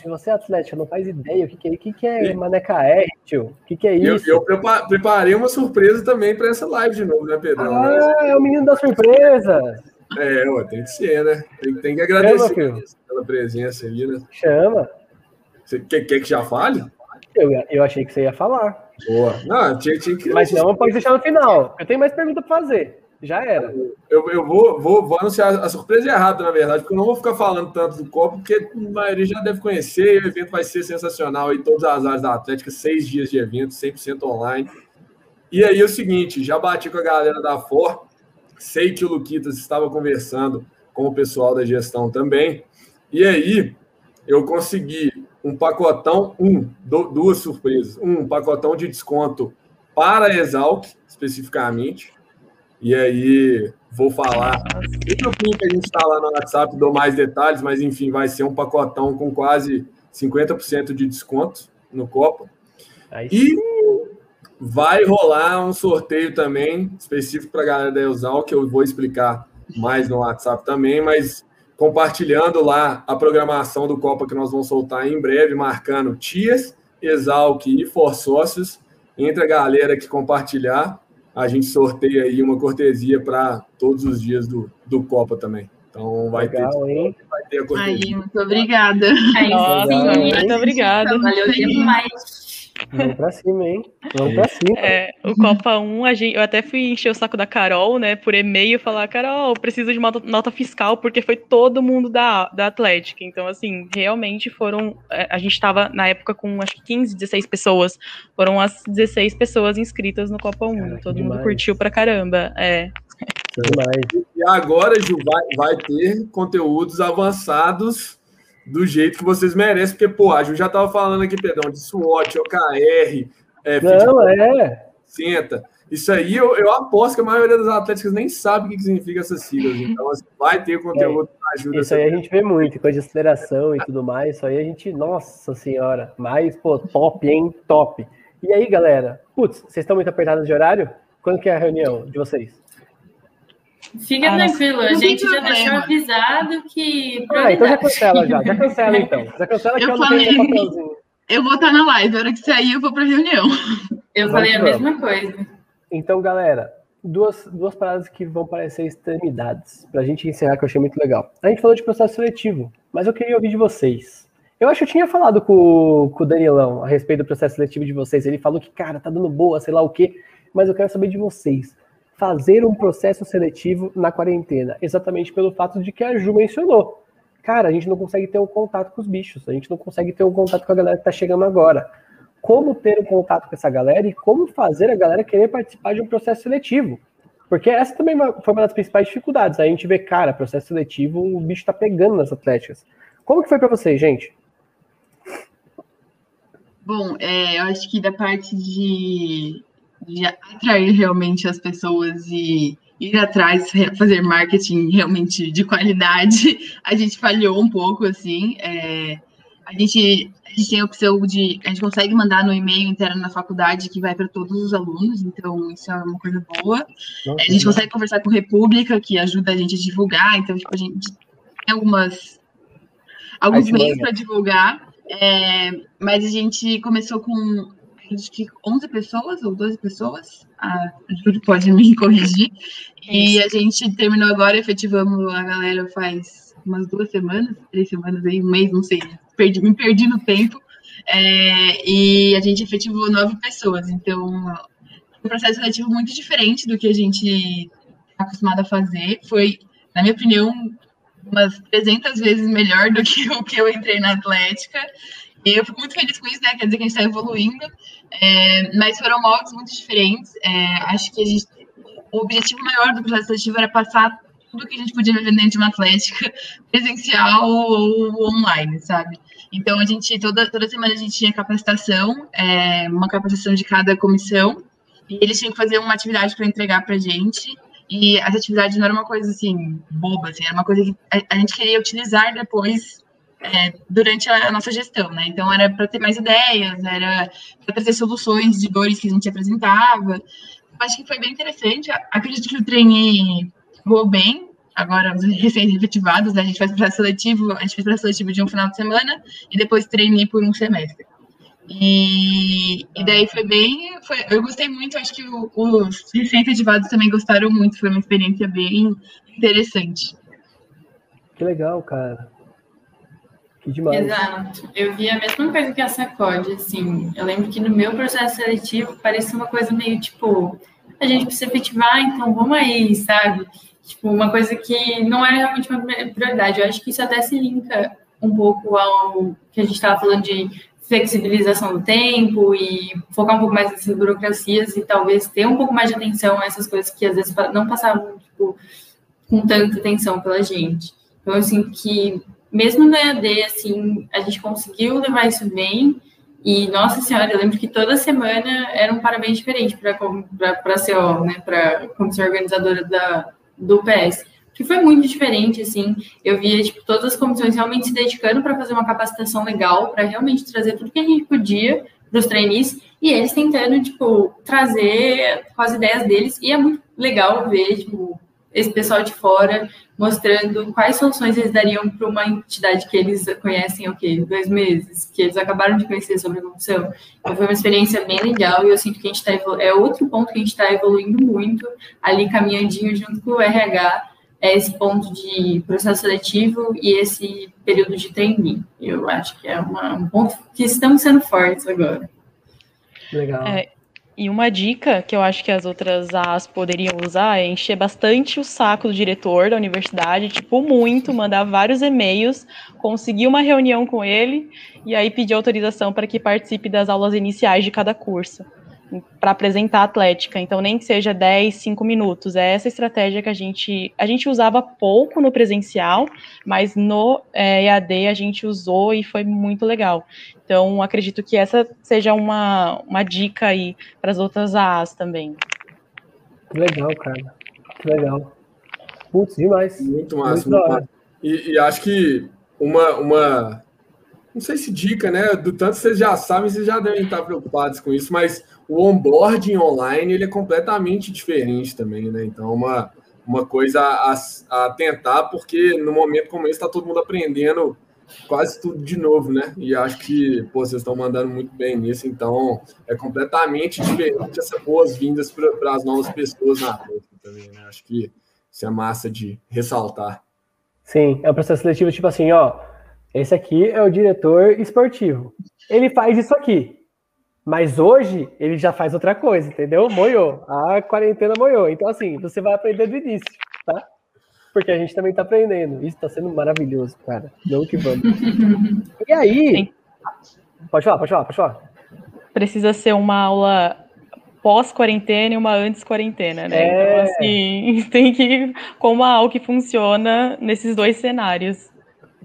Se você é atlético, não faz ideia o que, que, é, que, que é Maneca R, tio. O que, que é isso? Eu, eu preparei uma surpresa também para essa live de novo, né, Pedro? Ah, é o menino da surpresa. É, ó, tem que ser, né? Tem, tem que agradecer Chama, pela presença aí, né? Chama. Você quer, quer que já fale? Eu, eu achei que você ia falar. Boa. Não, tinha, tinha que... Mas não pode deixar no final. Eu tenho mais pergunta para fazer. Já era. Eu, eu vou, vou, vou anunciar a surpresa errada, na verdade, porque eu não vou ficar falando tanto do copo, porque a maioria já deve conhecer. O evento vai ser sensacional em todas as áreas da Atlética, seis dias de evento, 100% online. E aí é o seguinte, já bati com a galera da For, sei que o Luquitas estava conversando com o pessoal da gestão também. E aí eu consegui um pacotão, um, duas surpresas. Um pacotão de desconto para a Exalc, especificamente. E aí vou falar. E no fim que a gente está lá no WhatsApp, dou mais detalhes, mas enfim, vai ser um pacotão com quase 50% de desconto no Copa. Aí e vai rolar um sorteio também, específico para a galera da Exal, que eu vou explicar mais no WhatsApp também, mas compartilhando lá a programação do Copa que nós vamos soltar em breve, marcando Tias, Exalc e For Sócios, entre a galera que compartilhar, a gente sorteia aí uma cortesia para todos os dias do, do Copa também. Então vai Legal, ter, hein? vai ter a cortesia. Aí, muito obrigada. Aí, sim, muito obrigada. Valeu demais. Vamos pra cima, hein? Vamos pra cima. É, o Copa 1, a gente, eu até fui encher o saco da Carol, né, por e-mail, falar, Carol, preciso de uma nota fiscal, porque foi todo mundo da, da Atlética. Então, assim, realmente foram. É, a gente tava na época com acho que 15, 16 pessoas. Foram as 16 pessoas inscritas no Copa 1. Cara, todo mundo curtiu pra caramba. É. Demais. E agora, Ju, vai, vai ter conteúdos avançados do jeito que vocês merecem, porque, pô, a Ju já tava falando aqui, perdão, de SWOT, OKR, é, Não, é. Senta. Isso aí eu, eu aposto que a maioria das atléticas nem sabe o que significa essas siglas. Então, assim, vai ter conteúdo é, que ajuda. Isso aí a gente vê muito, coisa de aceleração e tudo mais. Isso aí a gente, nossa senhora, mas, pô, top, hein? Top. E aí, galera? Putz, vocês estão muito apertados de horário? Quando que é a reunião de vocês? Fica ah, tranquilo, a gente já problema. deixou avisado que. Ah, então já cancela já. Já cancela então. Já cancela que eu, eu falei, não tenho Eu vou estar na live, a hora que sair eu vou para a reunião. Eu falei a mesma coisa. Então, galera, duas, duas paradas que vão parecer extremidades, para a gente encerrar, que eu achei muito legal. A gente falou de processo seletivo, mas eu queria ouvir de vocês. Eu acho que eu tinha falado com, com o Danielão a respeito do processo seletivo de vocês. Ele falou que, cara, tá dando boa, sei lá o quê, mas eu quero saber de vocês fazer um processo seletivo na quarentena, exatamente pelo fato de que a Ju mencionou. Cara, a gente não consegue ter um contato com os bichos, a gente não consegue ter um contato com a galera que está chegando agora. Como ter um contato com essa galera e como fazer a galera querer participar de um processo seletivo? Porque essa também é foi uma das principais dificuldades. A gente vê, cara, processo seletivo, o bicho está pegando nas atléticas. Como que foi para vocês, gente? Bom, é, eu acho que da parte de de atrair realmente as pessoas e ir atrás, fazer marketing realmente de qualidade, a gente falhou um pouco, assim. É, a, gente, a gente tem a opção de. A gente consegue mandar no e-mail interno na faculdade que vai para todos os alunos, então isso é uma coisa boa. Nossa, a gente consegue conversar com República, que ajuda a gente a divulgar, então, tipo, a gente tem algumas. Alguns meios para divulgar, é, mas a gente começou com acho que 11 pessoas ou 12 pessoas, a Júlio pode me corrigir, e a gente terminou agora, efetivamos a galera faz umas duas semanas, três semanas aí, um mês, não sei, perdi, me perdi no tempo, é, e a gente efetivou nove pessoas, então um processo seletivo muito diferente do que a gente está acostumado a fazer, foi, na minha opinião, umas 300 vezes melhor do que o que eu entrei na Atlética, e eu fico muito feliz com isso, né? Quer dizer que a gente está evoluindo. É, mas foram moldes muito diferentes. É, acho que gente, o objetivo maior do processo seletivo era passar tudo que a gente podia viver dentro de uma atlética, presencial ou online, sabe? Então, a gente, toda, toda semana a gente tinha capacitação, é, uma capacitação de cada comissão, e eles tinham que fazer uma atividade para entregar para a gente, e essa atividade não era uma coisa, assim, boba, assim, era uma coisa que a, a gente queria utilizar depois é, durante a, nossa gestão, né? Então era para ter mais ideias, era para trazer soluções de dores que a gente apresentava acho que foi bem interessante. Acredito que o trainee voou bem. Agora, os recém-efetivados, né? a gente faz processo seletivo, a gente fez processo seletivo de um final de semana e depois trainee por um semestre. E, e daí foi bem. Foi, eu gostei muito, acho que o, os recém-efetivados também gostaram muito. Foi uma experiência bem interessante. Que legal, cara. Que demais. Exato. Eu vi a mesma coisa que a Sacode, assim. Eu lembro que no meu processo seletivo parecia uma coisa meio tipo, a gente precisa efetivar, então vamos aí, sabe? Tipo, uma coisa que não era realmente uma prioridade. Eu acho que isso até se linka um pouco ao que a gente estava falando de flexibilização do tempo e focar um pouco mais nessas burocracias e talvez ter um pouco mais de atenção a essas coisas que às vezes não passavam tipo, com tanta atenção pela gente. Então, eu sinto que mesmo no EAD, assim, a gente conseguiu levar isso bem. E, nossa senhora, eu lembro que toda semana era um parabéns diferente para a CO, né, para a comissão organizadora da, do PS. Que foi muito diferente, assim. Eu via, tipo, todas as comissões realmente se dedicando para fazer uma capacitação legal, para realmente trazer tudo que a gente podia para os trainees, e eles tentando, tipo, trazer com as ideias deles. E é muito legal ver, tipo, esse pessoal de fora mostrando quais soluções eles dariam para uma entidade que eles conhecem o quê? Dois meses, que eles acabaram de conhecer sobre a corrupção. Então foi uma experiência bem legal e eu sinto que a gente está é outro ponto que a gente está evoluindo muito ali caminhandinho junto com o RH é esse ponto de processo seletivo e esse período de trainee. Eu acho que é uma, um ponto que estamos sendo fortes agora. Legal. É, e uma dica que eu acho que as outras AS poderiam usar é encher bastante o saco do diretor da universidade, tipo, muito, mandar vários e-mails, conseguir uma reunião com ele e aí pedir autorização para que participe das aulas iniciais de cada curso para apresentar a atlética, então nem que seja 10, 5 minutos. É essa estratégia que a gente a gente usava pouco no presencial, mas no é, EAD a gente usou e foi muito legal. Então acredito que essa seja uma, uma dica aí para as outras AAs também. Legal, cara. Legal. Putz, demais. Muito massa. Muito muito e, e acho que uma, uma não sei se dica, né? Do tanto vocês já sabem, vocês já devem estar preocupados com isso, mas o onboarding online ele é completamente diferente também, né? Então, uma, uma coisa a, a tentar, porque no momento como esse está todo mundo aprendendo quase tudo de novo, né? E acho que pô, vocês estão mandando muito bem nisso, então é completamente diferente essas boas-vindas para as novas pessoas na rede também, né? Acho que isso é massa de ressaltar. Sim, é um processo seletivo tipo assim, ó, esse aqui é o diretor esportivo. Ele faz isso aqui. Mas hoje ele já faz outra coisa, entendeu? Moiou. A quarentena moiou. Então, assim, você vai aprender do início? Porque a gente também tá aprendendo. Isso tá sendo maravilhoso, cara. Não que vamos. E aí. Sim. Pode falar, pode falar, pode falar. Precisa ser uma aula pós-quarentena e uma antes-quarentena, né? É... Então, assim, tem que ir com uma aula que funciona nesses dois cenários.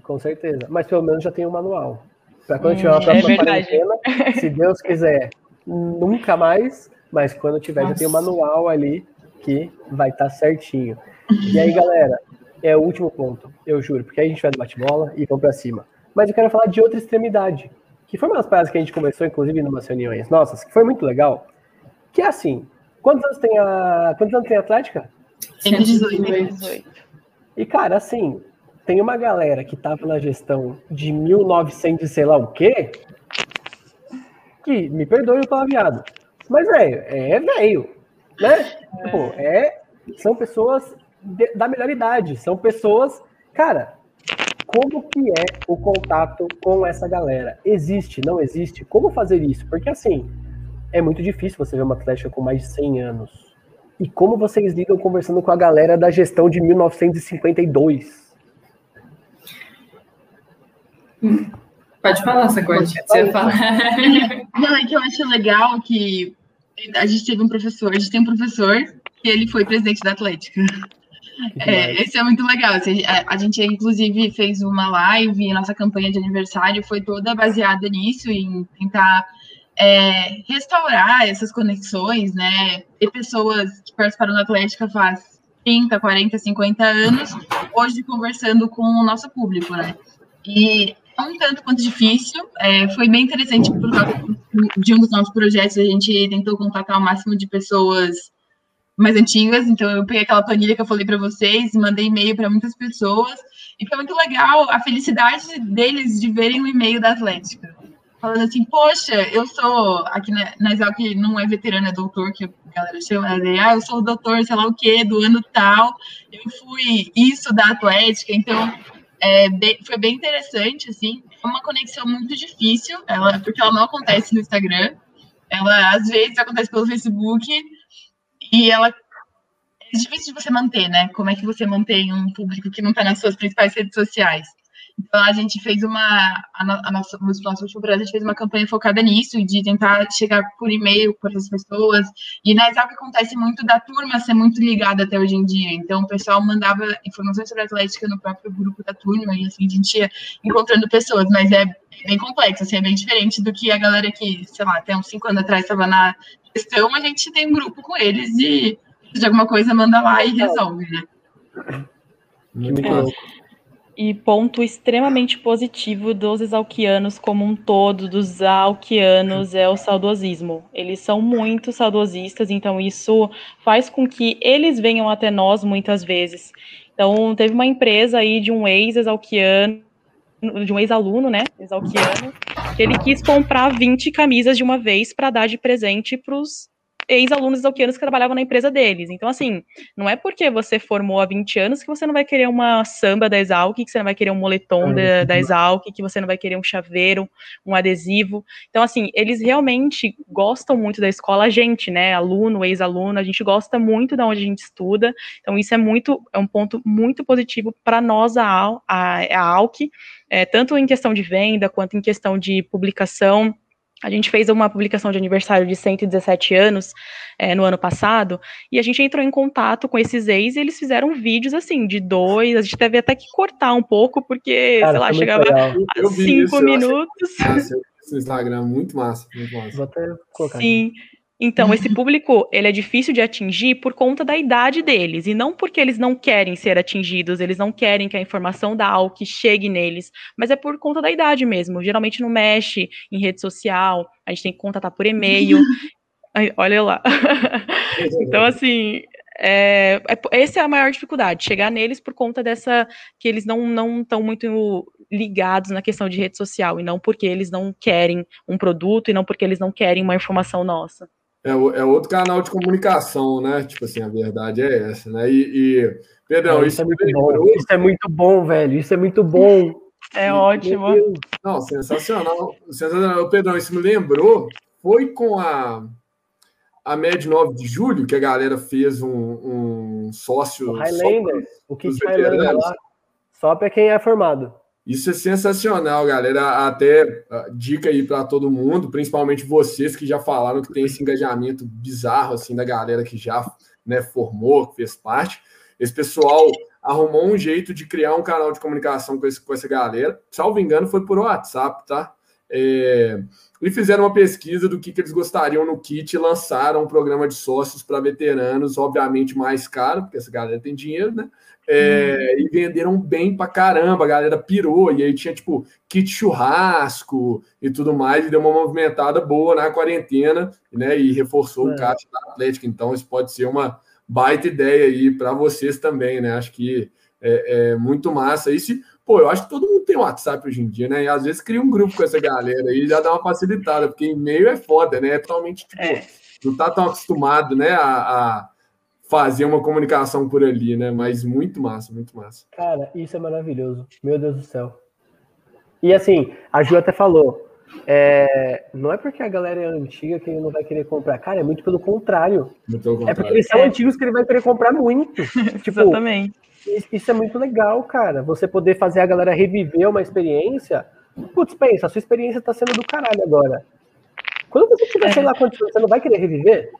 Com certeza. Mas pelo menos já tem um manual. Para quando tiver uma hum, próxima é quarentena, se Deus quiser, nunca mais, mas quando tiver, Nossa. já tem um manual ali que vai estar tá certinho. E aí, galera, é o último ponto, eu juro, porque aí a gente vai no bate-bola e vamos para cima. Mas eu quero falar de outra extremidade, que foi uma das paradas que a gente começou, inclusive, em umas reuniões nossas, que foi muito legal, que é assim, quantos anos tem a, quantos anos tem a Atlética? 118. E, cara, assim, tem uma galera que estava na gestão de 1900 e sei lá o quê, que me perdoe o palavreado, mas velho, é velho, né? É. Tipo, é, são pessoas de, da melhor idade, são pessoas, cara, como que é o contato com essa galera? Existe, não existe? Como fazer isso? Porque assim, é muito difícil você ver uma atlética com mais de 100 anos. E como vocês lidam conversando com a galera da gestão de 1952? Pode falar, Sacote. Você fala. Não, é que eu acho legal que a gente teve um professor, a gente tem um professor que ele foi presidente da Atlética. É, esse é muito legal. Assim, a, a, gente, inclusive, fez uma live, nossa campanha de aniversário foi toda baseada nisso, em tentar é, restaurar essas conexões, né? Ter pessoas que participaram da Atlética faz 30, 40, 50 anos, hoje conversando com o nosso público, né? E é um tanto quanto difícil, é, foi bem interessante por causa de um dos nossos projetos, a gente tentou contatar o máximo de pessoas mais antigas, então eu peguei aquela planilha que eu falei para vocês, mandei e-mail para muitas pessoas, e foi muito legal a felicidade deles de verem o e-mail da Atlética. Falando assim, poxa, eu sou, aqui na, na Exalc não é veterano, é doutor, que a galera chama, ah, eu sou o doutor, sei lá o quê, do ano tal, eu fui isso da Atlética, então é, bem, foi bem interessante, assim, uma conexão muito difícil, ela, porque ela não acontece no Instagram, ela às vezes acontece pelo Facebook, e ela é difícil de você manter, né? Como é que você mantém um público que não está nas suas principais redes sociais? Então a gente fez uma, a, a nossa, o nosso último a gente fez uma campanha focada nisso, de tentar chegar por e-mail para as pessoas. E na exato acontece muito da turma ser muito ligada até hoje em dia. Então o pessoal mandava informações sobre a Atlética no próprio grupo da turma e assim a gente ia encontrando pessoas, mas é bem complexo, assim, é bem diferente do que a galera que, sei lá, até uns cinco anos atrás estava na questão, a gente tem um grupo com eles e de alguma coisa manda lá e resolve, né? Muito é. E ponto extremamente positivo dos exalquianos como um todo, dos alquianos, é o saudosismo. Eles são muito saudosistas, então isso faz com que eles venham até nós muitas vezes. Então, teve uma empresa aí de um ex-exalquiano, de um ex-aluno, né, exalquiano, ele quis comprar 20 camisas de uma vez para dar de presente para os ex-alunos exalquianos que trabalhavam na empresa deles. Então, assim, não é porque você formou há 20 anos que você não vai querer uma samba da Exalc, que você não vai querer um moletom da, da Exalc, que você não vai querer um chaveiro, um adesivo. Então, assim, eles realmente gostam muito da escola, a gente, né, aluno, ex-aluno, a gente gosta muito da onde a gente estuda. Então, isso é muito, é um ponto muito positivo para nós, a, a, a ALC, é, tanto em questão de venda quanto em questão de publicação. A gente fez uma publicação de aniversário de 117 anos é, no ano passado, e a gente entrou em contato com esses ex e eles fizeram vídeos assim, de dois, a gente teve até que cortar um pouco, porque, Cara, sei lá, chegava a cinco isso, minutos. Instagram, muito massa, muito massa. Vou até colocar. Sim. Aqui. Então, esse público, ele é difícil de atingir por conta da idade deles, e não porque eles não querem ser atingidos, eles não querem que a informação da AUC chegue neles, mas é por conta da idade mesmo. Geralmente não mexe em rede social, a gente tem que contatar por e-mail. olha lá. então, assim, é, é, essa é a maior dificuldade, chegar neles por conta dessa que eles não não estão muito ligados na questão de rede social e não porque eles não querem um produto e não porque eles não querem uma informação nossa. É, é outro canal de comunicação, né? Tipo assim, a verdade é essa, né? E, e Pedrão, é, isso, isso, é muito bom. Isso é muito bom, velho. Isso é muito bom. É e, ótimo. Não, sensacional. sensacional. Pedrão, isso me lembrou. Foi com a, a MED 9 de julho que a galera fez um, um sócio. O Highlander. O kit Highlander lá. Só para quem é formado. Isso é sensacional, galera. Até dica aí para todo mundo, principalmente vocês que já falaram que tem esse engajamento bizarro assim da galera que já né, formou, que fez parte. Esse pessoal arrumou um jeito de criar um canal de comunicação com, esse, com essa galera. Salvo engano, foi por WhatsApp, tá? É, e fizeram uma pesquisa do que, que eles gostariam no kit e lançaram um programa de sócios para veteranos, obviamente mais caro, porque essa galera tem dinheiro, né? É, hum. E venderam bem pra caramba, a galera pirou, e aí tinha tipo kit churrasco e tudo mais, e deu uma movimentada boa na quarentena, né? E reforçou é. o caixa da Atlética. Então, isso pode ser uma baita ideia aí para vocês também, né? Acho que é, é muito massa. E se Pô, eu acho que todo mundo tem WhatsApp hoje em dia, né? E às vezes cria um grupo com essa galera aí já dá uma facilitada, porque e-mail é foda, né? É totalmente, tipo, é. não tá tão acostumado, né, a, a, fazer uma comunicação por ali, né? Mas muito massa, muito massa. Cara, isso é maravilhoso. Meu Deus do céu. E assim, a Ju até falou, é, não é porque a galera é antiga que ele não vai querer comprar. Cara, é muito pelo contrário. Muito pelo contrário. É porque eles são antigos que ele vai querer comprar muito. tipo, Exatamente. Isso é muito legal, cara. Você poder fazer a galera reviver uma experiência. Putz, pensa, a sua experiência tá sendo do caralho agora. Quando você tiver, é. sei lá quantos anos, você não vai querer reviver?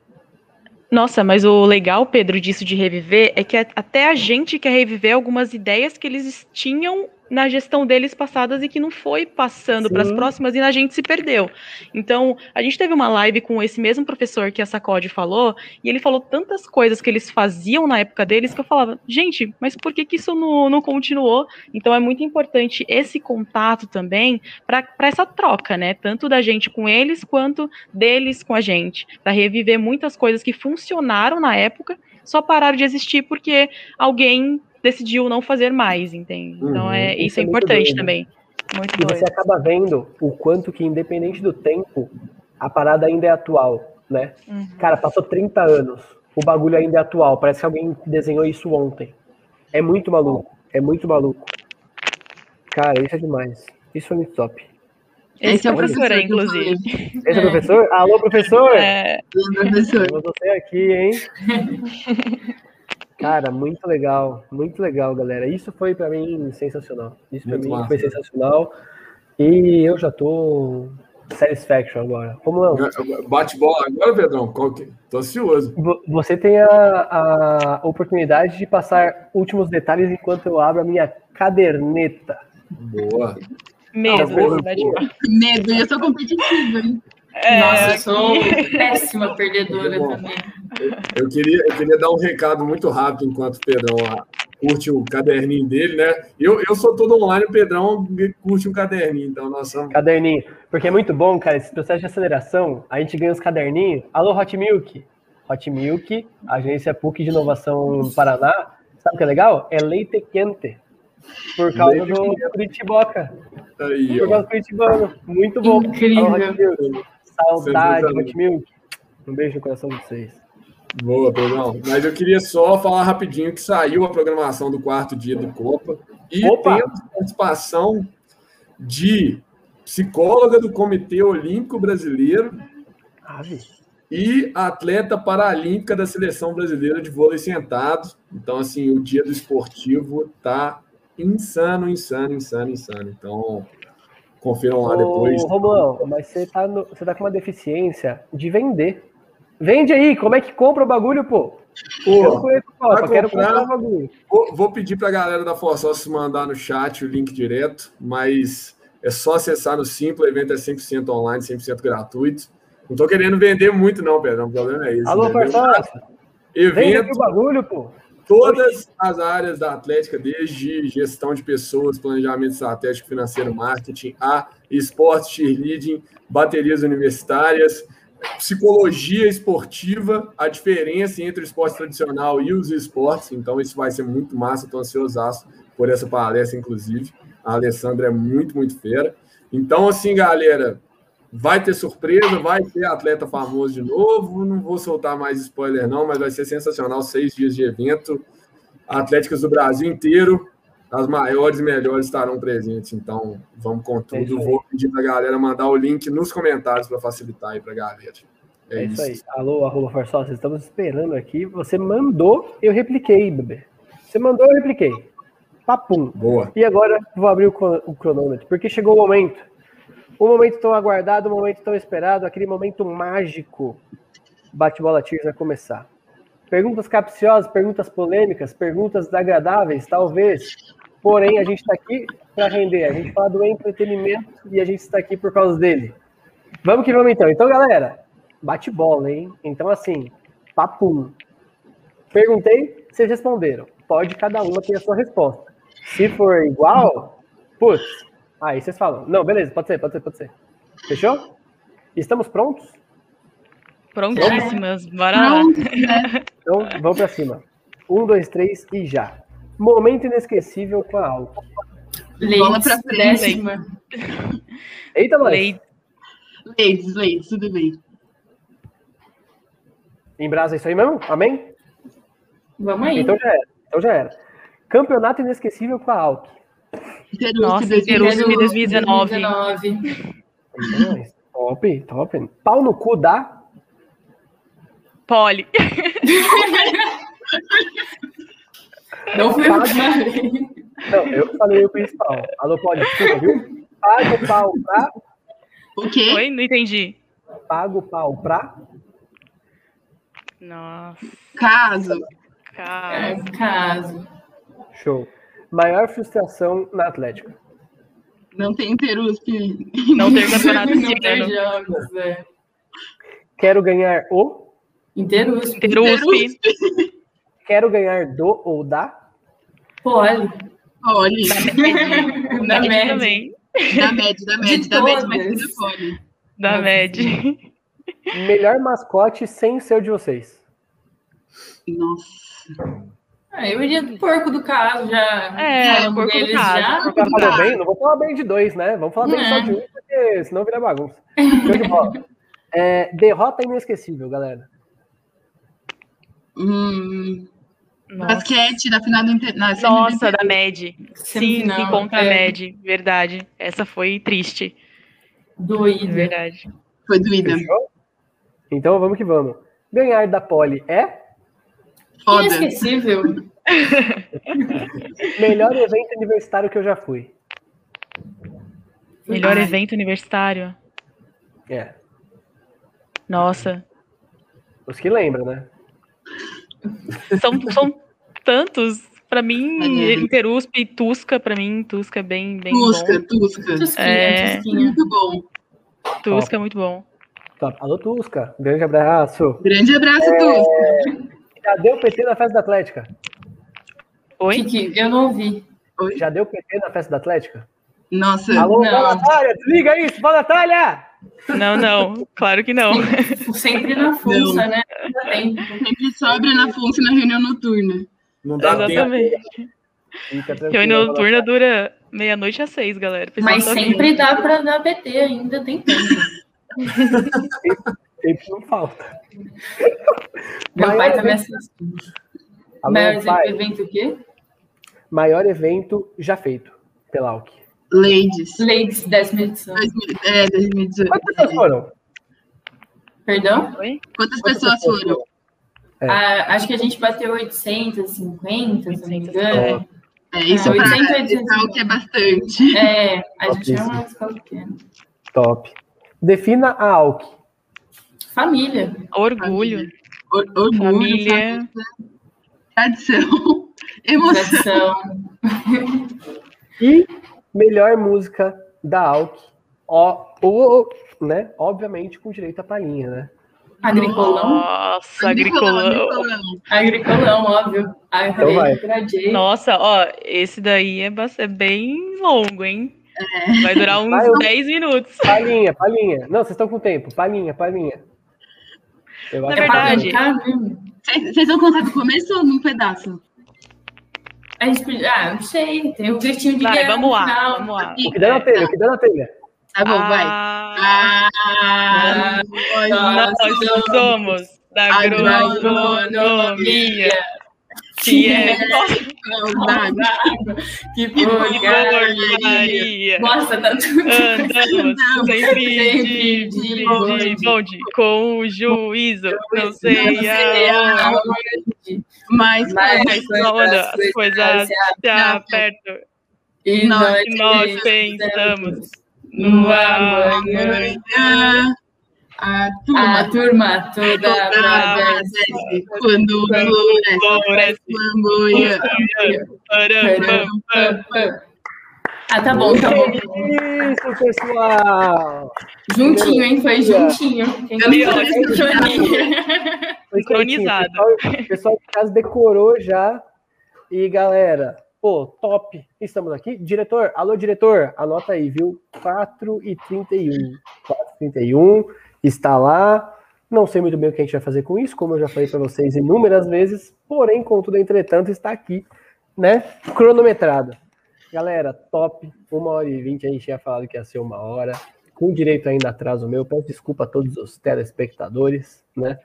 Nossa, mas o legal, Pedro, disso de reviver é que até a gente quer reviver algumas ideias que eles tinham na gestão deles passadas e que não foi passando para as próximas e a gente se perdeu. Então, a gente teve uma live com esse mesmo professor que a Sacode falou, e ele falou tantas coisas que eles faziam na época deles que eu falava, gente, mas por que, que isso não, não continuou? Então, é muito importante esse contato também para essa troca, né? Tanto da gente com eles quanto deles com a gente, para reviver muitas coisas que funcionaram na época só pararam de existir porque alguém decidiu não fazer mais, entende? Então uhum, é, isso, isso é, é importante doido. também. Muito e doido. você acaba vendo o quanto que, independente do tempo, a parada ainda é atual, né? Uhum. Cara, passou 30 anos, o bagulho ainda é atual. Parece que alguém desenhou isso ontem. É muito maluco, é muito maluco. Cara, isso é demais. Isso é muito top. Esse é o professor, inclusive. Esse é o professor? Alô, professor! É. Alô, professor. Você aqui, hein? Cara, muito legal, muito legal, galera. Isso foi para mim sensacional. Isso para mim massa. foi sensacional. E eu já tô satisfaction agora. Como não? Bate bola agora, Pedrão? Tô ansioso. Você tem a, a oportunidade de passar últimos detalhes enquanto eu abro a minha caderneta. Boa. Medo, Medo, eu sou competitiva, hein? É, Nossa, eu sou péssima perdedora também. Eu queria, eu queria dar um recado muito rápido enquanto o Pedrão curte o caderninho dele, né? Eu, eu sou todo online, o Pedrão curte um caderninho, então nós somos... Caderninho, porque é muito bom, cara, esse processo de aceleração, a gente ganha os caderninhos. Alô, Hot Milk. Hot Milk, agência PUC de Inovação no Paraná. Sabe o que é legal? É leite quente. Por causa leite do Curitiboca. Aí, por causa do Curitibano. Muito bom. Incrível. Alô, Saudade, Hot Milk. Um beijo no coração de vocês. Boa, Pedrão. Mas eu queria só falar rapidinho que saiu a programação do quarto dia do Copa e Opa. temos participação de psicóloga do Comitê Olímpico Brasileiro Ave. e atleta paralímpica da Seleção Brasileira de Vôlei Sentado. Então, assim, o dia do esportivo tá insano, insano, insano, insano. Então, Confiram lá Ô, depois. Romão, mas você tá, no, você tá com uma deficiência de vender. Vende aí, como é que compra o bagulho, pô? Pô, conheço, pô, quero comprar o bagulho. Vou, vou pedir pra galera da Forçosa mandar no chat o link direto, mas é só acessar no Simples, o evento é 100% online, 100% gratuito. Não tô querendo vender muito não, Pedro, o problema é esse. Alô, Forçosa. Evento... Vende o bagulho, pô todas as áreas da Atlética, desde gestão de pessoas, planejamento estratégico, financeiro, marketing, a esporte, cheerleading, baterias universitárias, psicologia esportiva, a diferença entre o esporte tradicional e os esportes. Então, isso vai ser muito massa. Estou ansiosaço por essa palestra, inclusive. A Alessandra é muito, muito fera. Então, assim, galera, Vai ter surpresa, vai ter atleta famoso de novo. Não vou soltar mais spoiler, não, mas vai ser sensacional. Seis dias de evento. Atléticas do Brasil inteiro, as maiores e melhores estarão presentes. Então, vamos com tudo. É vou pedir para a galera mandar o link nos comentários para facilitar aí para a galera. É, é isso. isso. aí. Alô, arroba Farsócio, estamos esperando aqui. Você mandou, eu repliquei, bebê. Você mandou, eu repliquei. Papum. Boa. E agora vou abrir o cronômetro, porque chegou o momento o momento tão aguardado, o momento tão esperado, aquele momento mágico. Bate-bola Tears vai começar. Perguntas capciosas, perguntas polêmicas, perguntas agradáveis, talvez. Porém, a gente está aqui para render. A gente fala do entretenimento e a gente está aqui por causa dele. Vamos que vamos então. Então, galera, bate bola, hein? Então, assim, papum. Perguntei, vocês responderam. Pode cada uma ter a sua resposta. Se for igual, putz, Aí vocês falam. Não, beleza, pode ser, pode ser, pode ser. Fechou? Estamos prontos? Prontíssimas, bora lá. Então, vamos para cima. Um, dois, três e já. Momento inesquecível com a Alto. Bola pra frente. Eita, mãe. Leite. Leite, leite, tudo bem. Em brasa é isso aí mesmo? Amém? Vamos aí. Então já era. Então já era. Campeonato inesquecível com a Alto. Nossa, Interusp 2019. 2019. Top, top. Pau no cu da? Poli. Não foi Pague... Não, eu falei o principal. Alô, Poli, desculpa, viu? Paga o pau pra... O quê? Oi, não entendi. Paga o pau pra... Nossa, Caso. cara. É, caso. Show. Maior frustração na Atlética. Não tem Interusp. Não ter campeonato Não esse ano. jogos, é. Quero ganhar o. Interus. Interusp. Quero ganhar do ou da. Poli. Olha, Na Med média. também. da MED, da MED, De da MED, mas pode. Da Nossa, Med. Melhor mascote sem ser o de vocês. Nossa. Ah, eu iria do porco do caso, já. É, porco do deles caso. já. Não bem? Não vou falar bem de dois, né? Vamos falar bem É. só de um, porque senão vira bagunça. Show de bola. É, derrota inesquecível, galera. Hum, Nossa, basquete da final do Inter... na do Nossa da Med. Sim, sim, contra a é. Med. Verdade. Essa foi triste. Doído. Verdade. Foi doída. Fechou? Então vamos que vamos. Ganhar da Poli é Foda. Inesquecível. melhor evento universitário que eu já fui. Melhor Ai. evento universitário. É. Nossa. Os que lembram, né? São, são tantos. Pra mim, É. Interusp e Tusca, pra mim, Tusca é bem, bem Tusca, bom. Tusca. Tusquinha, É. Tusquinha. Muito bom. Tusca é muito bom. Top. Alô, Tusca. Grande abraço. Grande abraço, Tusca. Já deu PT na festa da Atlética? Oi? Kiki, eu não ouvi. Já deu PT na festa da Atlética? Nossa, Alô, Não. fala, Natália, desliga isso, fala, Natália! Não, não. Claro que não. Sempre na funça, né? Sempre sobra na FUNC na reunião noturna. Não dá tempo. Exatamente. Reunião noturna dura meia-noite às seis, galera. Pessoal Mas tá sempre dá pra dar PT ainda, tem tempo. Tempo não falta. Meu Maior pai tá me evento-. Alô, Maior pai. evento o quê? Maior evento já feito pela AUK. Ladies. Ladies, décima edição. 2000 É, 2018. Quantas pessoas foram? Perdão? Oi? Quantas pessoas foram? É. Ah, acho que a gente bateu 850, se não me engano. É, isso Ah, pra 800, edital que é bastante. É, a gente é uma escola pequena. Top. Defina a AUK. Família. Orgulho. Or- Orgulho, Família. família, tradição, emoção. Tradição. E melhor música da. Ó, o, né? Obviamente com direito à palhinha, né? Agricolão. Nossa, agricolão. agricolão. Agricolão, óbvio. Eu Então. Nossa, ó, esse daí é, é bem longo, hein? Vai durar uns Vai, eu- 10 minutos. Palhinha, palhinha. Não, vocês estão com tempo. Palhinha, palhinha. Eu Na É verdade. cantar mesmo? Vocês vão contar do começo ou num pedaço? A gente, podia- ah, não sei, tem o gritinho de Vai, guerra vamos no lá, final. vamos lá. que, o que dá na telha, o que dá na telha. Tá bom, vai. Ah, Ah, nós somos da agronomia, Agronomia. Que é saudade. Que porcaria. Nossa, tá tudo. Andamos sempre Sempre de, de de bonde. bonde, com o juízo, não sei aonde, aonde. Mas, Mas quando as coisas se apertam, E Nós- nós, pensamos no no amanhã. A A turma turma toda toda agradece. quando floresce floresce. flamboia. Param, pam, pam. Ah, tá bom, tá bom. Isso, pessoal! Juntinho, hein? Foi juntinho. Eu não sincronia? Foi Sincronizado. O pessoal, de casa decorou já. E galera, pô, top. Estamos aqui. Diretor, alô, diretor, anota aí, viu? 4 e 31. 4 e 31 está lá. Não sei muito bem o que a gente vai fazer com isso, como eu já falei para vocês inúmeras vezes. Porém, contudo, entretanto, está aqui, né? Cronometrada. Galera, top. Uma hora e vinte, a gente tinha falado que ia ser uma hora. Com direito ainda atraso meu. Peço desculpa a todos os telespectadores, né?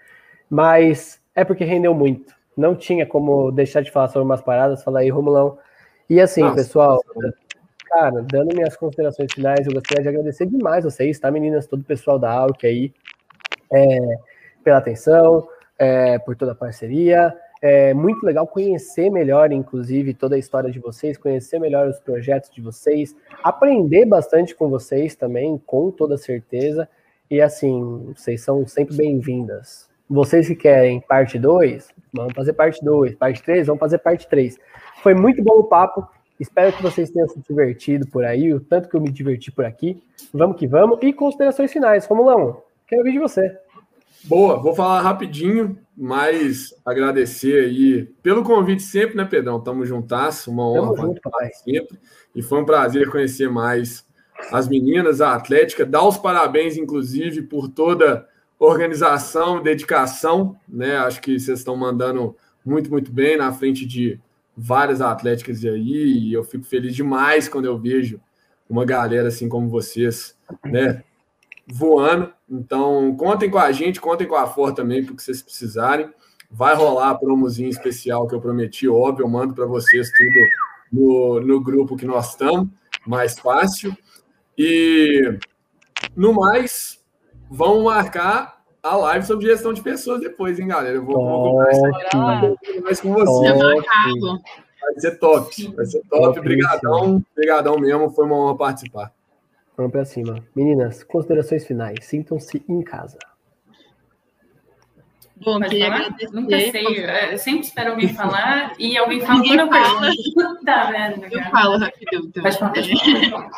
Mas é porque rendeu muito. Não tinha como deixar de falar sobre umas paradas. Fala aí, Romulão. E assim, Nossa. pessoal, cara, dando minhas considerações finais, eu gostaria de agradecer demais vocês, tá, meninas? Todo o pessoal da AUC aí, é, pela atenção, é, por toda a parceria. É muito legal conhecer melhor, inclusive, toda a história de vocês, conhecer melhor os projetos de vocês, aprender bastante com vocês também, com toda certeza. E assim, vocês são sempre bem-vindas, Vocês que querem parte 2, vamos fazer parte 2. Parte 3, vamos fazer parte 3. Foi muito bom o papo. Espero que vocês tenham se divertido por aí, o tanto que eu me diverti por aqui. Vamos que vamos. E considerações finais. Romulão, quero ouvir de você. Boa, vou falar rapidinho, mas agradecer aí pelo convite sempre, né, Pedrão? Tamo juntas, uma honra Tamo junto, papai. sempre. E foi um prazer conhecer mais as meninas, a Atlética. Dar os parabéns, inclusive, por toda organização, dedicação, né? Acho que vocês estão mandando muito, muito bem na frente de várias atléticas aí, e eu fico feliz demais quando eu vejo uma galera assim como vocês, né, voando. Então, contem com a gente, contem com a For também, porque vocês precisarem. Vai rolar a promozinha especial que eu prometi, óbvio, eu mando para vocês tudo no, no grupo que nós estamos, mais fácil. E no mais, vão marcar a live sobre gestão de pessoas depois, hein, galera? Eu vou, vou conversar mais com você. Top. Vai ser top, vai ser top. Top, Obrigadão, obrigadão mesmo, foi uma honra participar. Vamos pra cima. Meninas, considerações finais. Sintam-se em casa. Bom, Pode queria falar? agradecer. Nunca sei. é, Eu sempre espero alguém falar e alguém fala quando eu fala. pergunto. Tá vendo? Eu falo rapidão. Então. Pode falar, pode falar.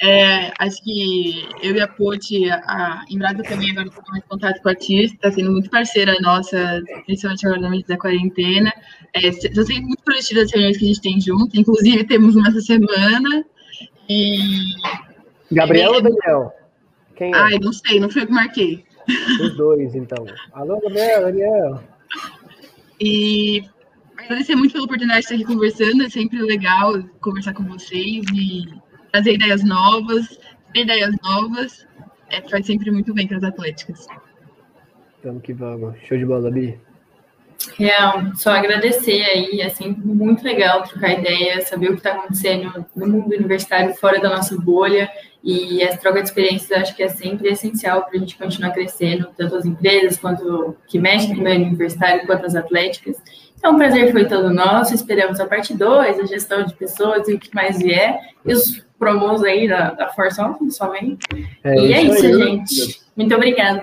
É, acho que eu e a Poti, a Embrada também agora estou mais contato com a Tis, está sendo muito parceira nossa, principalmente agora no momento da quarentena. É, Estou sendo muito produtiva as reuniões que a gente tem junto, inclusive temos uma essa semana. E. Gabriel ou Daniel? Quem é? Ai, não sei, não foi eu que marquei. Os dois, então. Alô, Gabriel, Daniel. E agradecer muito pela oportunidade de estar aqui conversando, é sempre legal conversar com vocês e trazer ideias novas, ter ideias novas, é, faz sempre muito bem para as atléticas. Vamos que vamos. Show de bola, Bi. Real, só agradecer aí, é sempre muito legal trocar ideia, saber o que está acontecendo no mundo universitário fora da nossa bolha e essa troca de experiências acho que é sempre essencial para a gente continuar crescendo, tanto as empresas quanto que mexem no meio universitário, quanto as atléticas. Então, o prazer foi todo nosso, esperamos a parte 2, a gestão de pessoas e o que mais vier, e os promos aí da, da Force On, somente. É e é isso, aí. gente. Muito obrigada.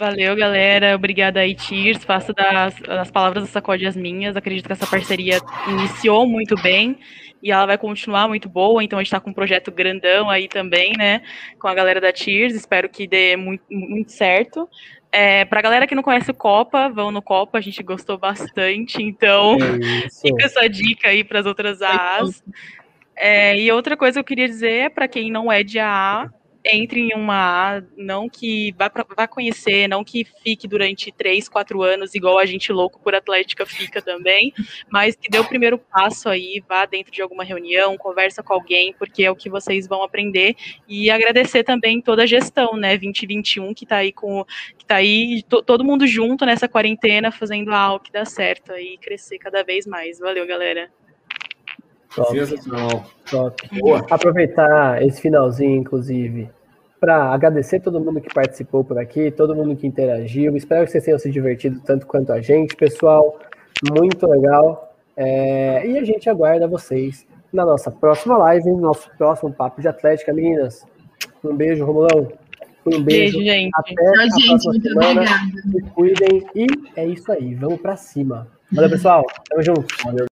Valeu, galera. Obrigada aí, Tirs. Faço das, das palavras do Sacode as minhas. Acredito que essa parceria iniciou muito bem e ela vai continuar muito boa. Então, a gente está com um projeto grandão aí também, né? Com a galera da Tirs. Espero que dê muito, muito certo. É, Para a galera que não conhece o Copa, vão no Copa. A gente gostou bastante. Então, É. Fica essa dica aí para as outras AAs. É, e outra coisa que eu queria dizer para quem não é de AA, entre em uma A, não que vá, pra, vá conhecer, não que fique durante três, quatro anos, igual a gente louco por Atlética fica também, mas que dê o primeiro passo aí, vá dentro de alguma reunião, conversa com alguém, porque é o que vocês vão aprender. E agradecer também toda a gestão, né, 2021, que está aí com que tá aí to- todo mundo junto nessa quarentena, fazendo algo que dá certo e crescer cada vez mais. Valeu, galera. Top, Sensacional. top. Boa. Aproveitar esse finalzinho, inclusive, para agradecer todo mundo que participou por aqui, todo mundo que interagiu. Espero que vocês tenham se divertido tanto quanto a gente, pessoal. Muito legal. É, e a gente aguarda vocês na nossa próxima live, no nosso próximo Papo de Atlética. Meninas, um beijo, Romulão. Um beijo. Beijo, gente. Até Tchau, a gente, próxima muito semana. obrigada. Se cuidem. E é isso aí. Vamos para cima. Valeu, pessoal. Tamo junto. Valeu.